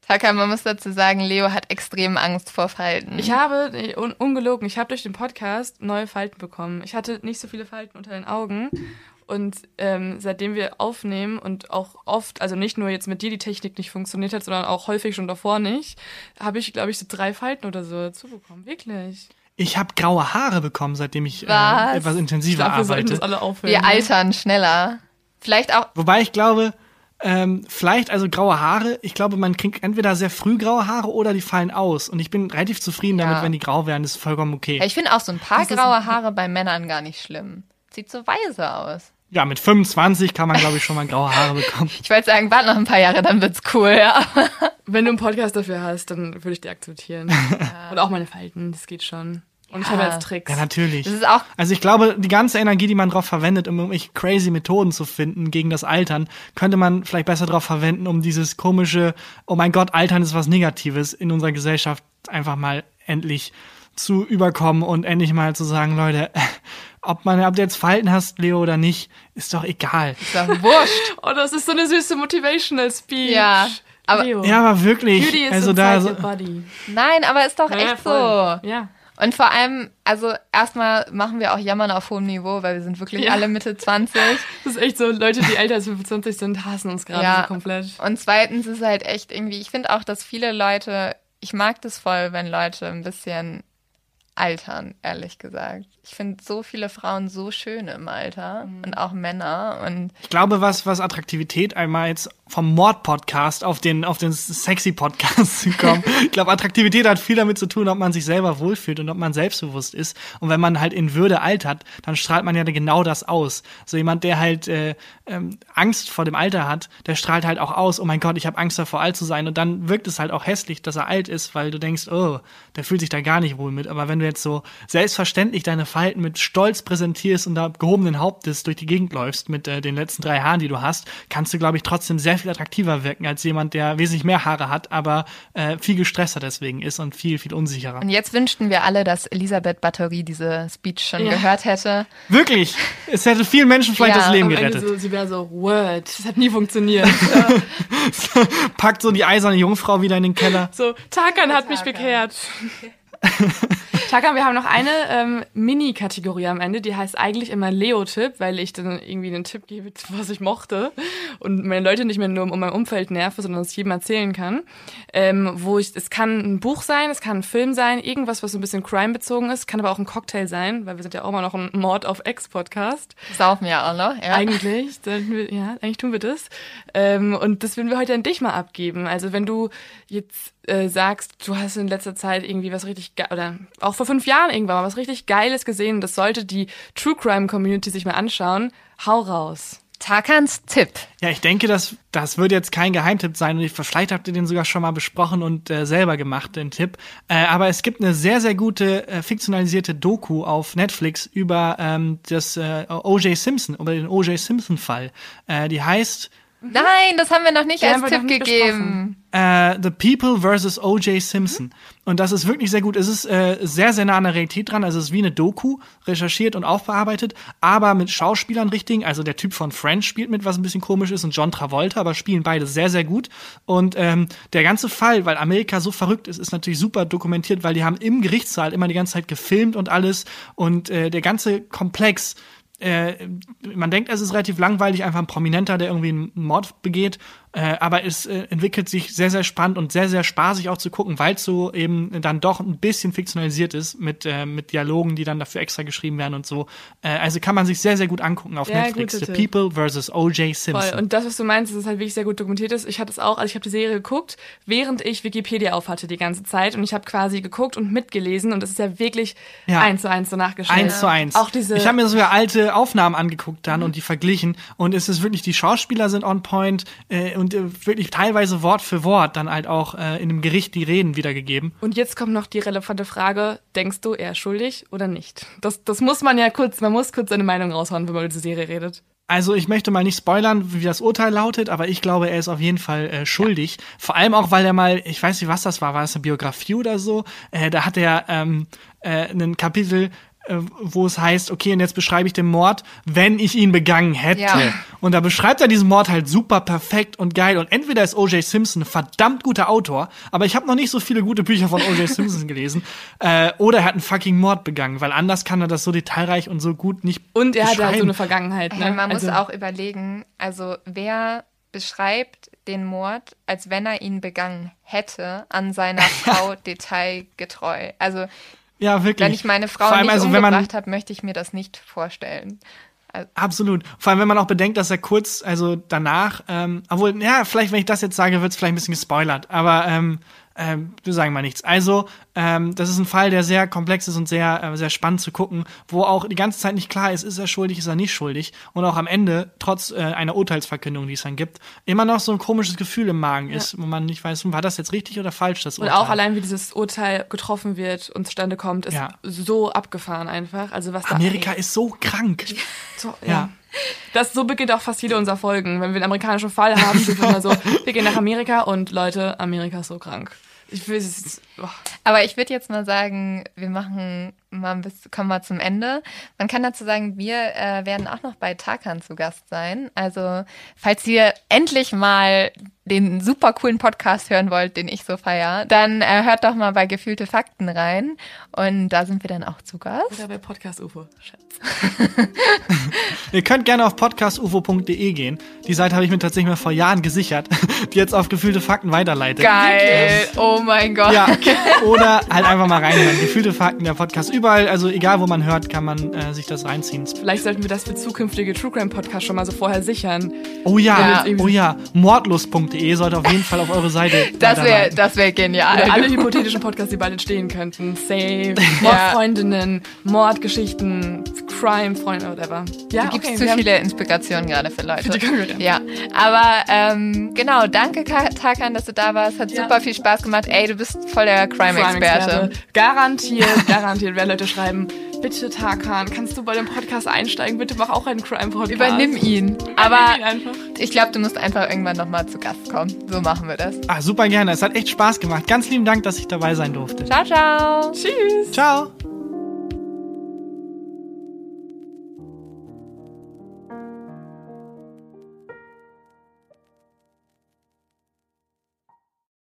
Taka, man muss dazu sagen, Leo hat extrem Angst vor Falten. Ich habe, un ungelogen, ich habe durch den Podcast neue Falten bekommen. Ich hatte nicht so viele Falten unter den Augen. Und ähm, seitdem wir aufnehmen und auch oft, also nicht nur jetzt mit dir die Technik nicht funktioniert hat, sondern auch häufig schon davor nicht, habe ich, glaube ich, so drei Falten oder so dazu bekommen. Wirklich. Ich habe graue Haare bekommen, seitdem ich äh, Was? etwas Ich intensiver glaube, wir sollten das arbeite. alle aufhören. Wir ne? altern schneller. Vielleicht auch, Wobei ich glaube, ähm, vielleicht also graue Haare, ich glaube, man kriegt entweder sehr früh graue Haare oder die fallen aus. Und ich bin relativ zufrieden Ja. damit, wenn die grau werden, das ist vollkommen okay. ja, ich finde auch so ein paar Das graue Haare bei Männern gar nicht schlimm. Sieht so weise aus. Ja, mit 25 kann man, glaube ich, schon mal graue Haare bekommen. Ich wollte sagen, warte noch ein paar Jahre, dann wird's cool, ja. Wenn du einen Podcast dafür hast, dann würde ich die akzeptieren. Und auch meine Falten, das geht schon. Und ich habe Ja. jetzt Tricks. Ja, natürlich. Das ist auch, Also ich glaube, die ganze Energie, die man drauf verwendet, um irgendwelche crazy Methoden zu finden gegen das Altern, könnte man vielleicht besser drauf verwenden, um dieses komische, oh mein Gott, Altern ist was Negatives in unserer Gesellschaft einfach mal endlich zu überkommen und endlich mal zu sagen, Leute, ob man, ob du jetzt Falten hast, Leo, oder nicht, ist doch egal. ist doch wurscht. Oh, das ist so eine süße Motivational Speech. Ja, aber- Leo. Ja, aber wirklich, Beauty is also da, so, body. Nein, aber ist doch Ja, ja, echt voll. so. Ja. Und vor allem, also erstmal machen wir auch Jammern auf hohem Niveau, weil wir sind wirklich Ja. alle Mitte 20. Das ist echt so, Leute, die älter als 25 sind, hassen uns gerade Ja. so komplett. Und zweitens ist halt echt irgendwie, ich finde auch, dass viele Leute, ich mag das voll, wenn Leute ein bisschen altern, ehrlich gesagt. Ich finde so viele Frauen so schön im Alter und auch Männer und ich glaube, was, was Attraktivität einmal jetzt vom Mord-Podcast auf den, auf den Sexy-Podcast zu kommen. ich glaube, Attraktivität hat viel damit zu tun, ob man sich selber wohlfühlt und ob man selbstbewusst ist. Und wenn man halt in Würde altert, dann strahlt man ja genau das aus. So jemand, der halt äh, ähm, Angst vor dem Alter hat, der strahlt halt auch aus, oh mein Gott, ich habe Angst davor, alt zu sein. Und dann wirkt es halt auch hässlich, dass er alt ist, weil du denkst, oh, der fühlt sich da gar nicht wohl mit. Aber wenn du jetzt so selbstverständlich deine Verhalten mit Stolz präsentierst und da gehobenen Hauptes durch die Gegend läufst mit äh, den letzten drei Haaren, die du hast, kannst du, glaube ich, trotzdem sehr viel attraktiver wirken als jemand, der wesentlich mehr Haare hat, aber äh, viel gestresster deswegen ist und viel, viel unsicherer. Und jetzt wünschten wir alle, dass Elisabeth Bathory diese Speech schon ja. gehört hätte. Wirklich? Es hätte vielen Menschen vielleicht ja, das Leben gerettet. So, sie wäre so, Word, das hat nie funktioniert. Packt so die eiserne Jungfrau wieder in den Keller. So, Tarkan hat mich bekehrt. Taka, wir haben noch eine ähm, Mini-Kategorie am Ende, die heißt eigentlich immer Leo-Tipp, weil ich dann irgendwie einen Tipp gebe, was ich mochte und meine Leute nicht mehr nur um mein Umfeld nerve, sondern es jedem erzählen kann. Ähm, wo ich, es kann ein Buch sein, es kann ein Film sein, irgendwas, was so ein bisschen Crime-bezogen ist, kann aber auch ein Cocktail sein, weil wir sind ja auch mal noch ein Mord auf Ex-Podcast. Saufen ja alle, ja. Eigentlich, wir, ja, eigentlich tun wir das. Ähm, und das würden wir heute an dich mal abgeben. Also wenn du jetzt äh, sagst, du hast in letzter Zeit irgendwie was richtig ge oder auch vor fünf Jahren irgendwann mal was richtig Geiles gesehen, das sollte die True Crime Community sich mal anschauen. Hau raus. Tarkans Tipp. Ja, ich denke, das, das wird jetzt kein Geheimtipp sein und ich, vielleicht habt ihr den sogar schon mal besprochen und äh, selber gemacht, den Tipp. Äh, aber es gibt eine sehr, sehr gute äh, fiktionalisierte Doku auf Netflix über ähm, das äh, O.J. Simpson, über den O.J. Simpson-Fall. Äh, die heißt Nein, das haben wir noch nicht als Tipp gegeben. Uh, The People vs. O.J. Simpson. Mhm. Und das ist wirklich sehr gut. Es ist äh, sehr, sehr nah an der Realität dran. Also es ist wie eine Doku, recherchiert und aufbearbeitet, aber mit Schauspielern richtig. Also der Typ von Friends spielt mit, was ein bisschen komisch ist, und John Travolta, aber spielen beide sehr, sehr gut. Und ähm, der ganze Fall, weil Amerika so verrückt ist, ist natürlich super dokumentiert, weil die haben im Gerichtssaal immer die ganze Zeit gefilmt und alles. Und äh, der ganze Komplex äh, man denkt, es ist relativ langweilig, einfach ein Prominenter, der irgendwie einen Mord begeht äh, aber es äh, entwickelt sich sehr, sehr spannend und sehr, sehr spaßig auch zu gucken, weil es so eben dann doch ein bisschen fiktionalisiert ist mit, äh, mit Dialogen, die dann dafür extra geschrieben werden und so. Äh, also kann man sich sehr, sehr gut angucken auf ja, Netflix. The People vs. O.J. Simpson. Voll. Und das, was du meinst, ist halt wirklich sehr gut dokumentiert ist. Ich hatte es auch, also ich habe die Serie geguckt, während ich Wikipedia aufhatte die ganze Zeit und ich habe quasi geguckt und mitgelesen und es ist ja wirklich ja. eins zu eins so nachgestellt. Eins zu eins. Auch diese ich habe mir sogar alte Aufnahmen angeguckt dann mhm. und die verglichen und es ist wirklich, die Schauspieler sind on point äh, und äh, wirklich teilweise Wort für Wort dann halt auch äh, in einem Gericht die Reden wiedergegeben. Und jetzt kommt noch die relevante Frage, denkst du, er ist schuldig oder nicht? Das, das muss man ja kurz, man muss kurz seine Meinung raushauen, wenn man über diese Serie redet. Also ich möchte mal nicht spoilern, wie das Urteil lautet, aber ich glaube, er ist auf jeden Fall äh, schuldig. Ja. Vor allem auch, weil er mal, ich weiß nicht, was das war, war es eine Biografie oder so? Äh, da hat er ähm, äh, ein Kapitel wo es heißt, okay, und jetzt beschreibe ich den Mord, wenn ich ihn begangen hätte. Ja. Und da beschreibt er diesen Mord halt super perfekt und geil. Und entweder ist O.J. Simpson ein verdammt guter Autor, aber ich habe noch nicht so viele gute Bücher von O.J. Simpson gelesen, äh, oder er hat einen fucking Mord begangen, weil anders kann er das so detailreich und so gut nicht Und er hat halt so eine Vergangenheit. Ne? Ja, man also, muss auch überlegen, also wer beschreibt den Mord, als wenn er ihn begangen hätte, an seiner Frau detailgetreu. Also ja, wirklich. Wenn ich meine Frau nicht also, umgebracht habe, möchte ich mir das nicht vorstellen. Also Absolut. Vor allem, wenn man auch bedenkt, dass er kurz, also danach, ähm, obwohl, ja, vielleicht, wenn ich das jetzt sage, wird es vielleicht ein bisschen gespoilert, aber ähm, ähm, wir sagen mal nichts. Also, ähm, das ist ein Fall, der sehr komplex ist und sehr, äh, sehr spannend zu gucken, wo auch die ganze Zeit nicht klar ist, ist er schuldig, ist er nicht schuldig. Und auch am Ende, trotz äh, einer Urteilsverkündung, die es dann gibt, immer noch so ein komisches Gefühl im Magen ist, ja. wo man nicht weiß, war das jetzt richtig oder falsch, das Urteil. Und auch allein, wie dieses Urteil getroffen wird und zustande kommt, ist ja. so abgefahren einfach. Also was Amerika ist so krank. So, ja. ja. Das, so beginnt auch fast jede unserer Folgen. Wenn wir einen amerikanischen Fall haben, sind wir immer so, wir gehen nach Amerika und Leute, Amerika ist so krank. Ich will es. Aber ich würde jetzt mal sagen, wir machen mal ein bisschen, kommen wir zum Ende. Man kann dazu sagen, wir äh, werden auch noch bei Tarkan zu Gast sein. Also, falls ihr endlich mal den super coolen Podcast hören wollt, den ich so feier, dann äh, hört doch mal bei Gefühlte Fakten rein. Und da sind wir dann auch zu Gast. Oder bei Podcast UFO, Schatz. Ihr könnt gerne auf podcastufo.de gehen. Die Seite habe ich mir tatsächlich mal vor Jahren gesichert, die jetzt auf Gefühlte Fakten weiterleitet. Geil! Oh mein Gott. Ja, oder halt einfach mal reinhören. Gefühlte Fakten, der Podcast. Überall, also egal wo man hört, kann man äh, sich das reinziehen. Vielleicht sollten wir das für zukünftige True Crime Podcasts schon mal so vorher sichern. Oh ja, ja. oh ja. Mordlust.de sollte auf jeden Fall auf eure Seite. Das wäre das wär genial. Oder alle hypothetischen Podcasts, die bald entstehen könnten. Safe, Mordfreundinnen, Mordgeschichten, Crime-Freunde, whatever. Ja, da gibt es okay, zu viele Inspirationen gerade für Leute. Für die ja, aber ähm, genau, danke Tarkan, dass du da warst. Hat ja. super viel Spaß gemacht. Ey, du bist voll der Crime-Experte. Crime garantiert, garantiert, wer Leute schreiben, Bitte, Tarkan, kannst du bei dem Podcast einsteigen? Bitte mach auch einen Crime-Podcast. Übernimm ihn. Aber Aber ihn ich glaube, du musst einfach irgendwann nochmal zu Gast kommen. So machen wir das. Ah, super gerne. Es hat echt Spaß gemacht. Ganz lieben Dank, dass ich dabei sein durfte. Ciao, ciao. Tschüss. Ciao.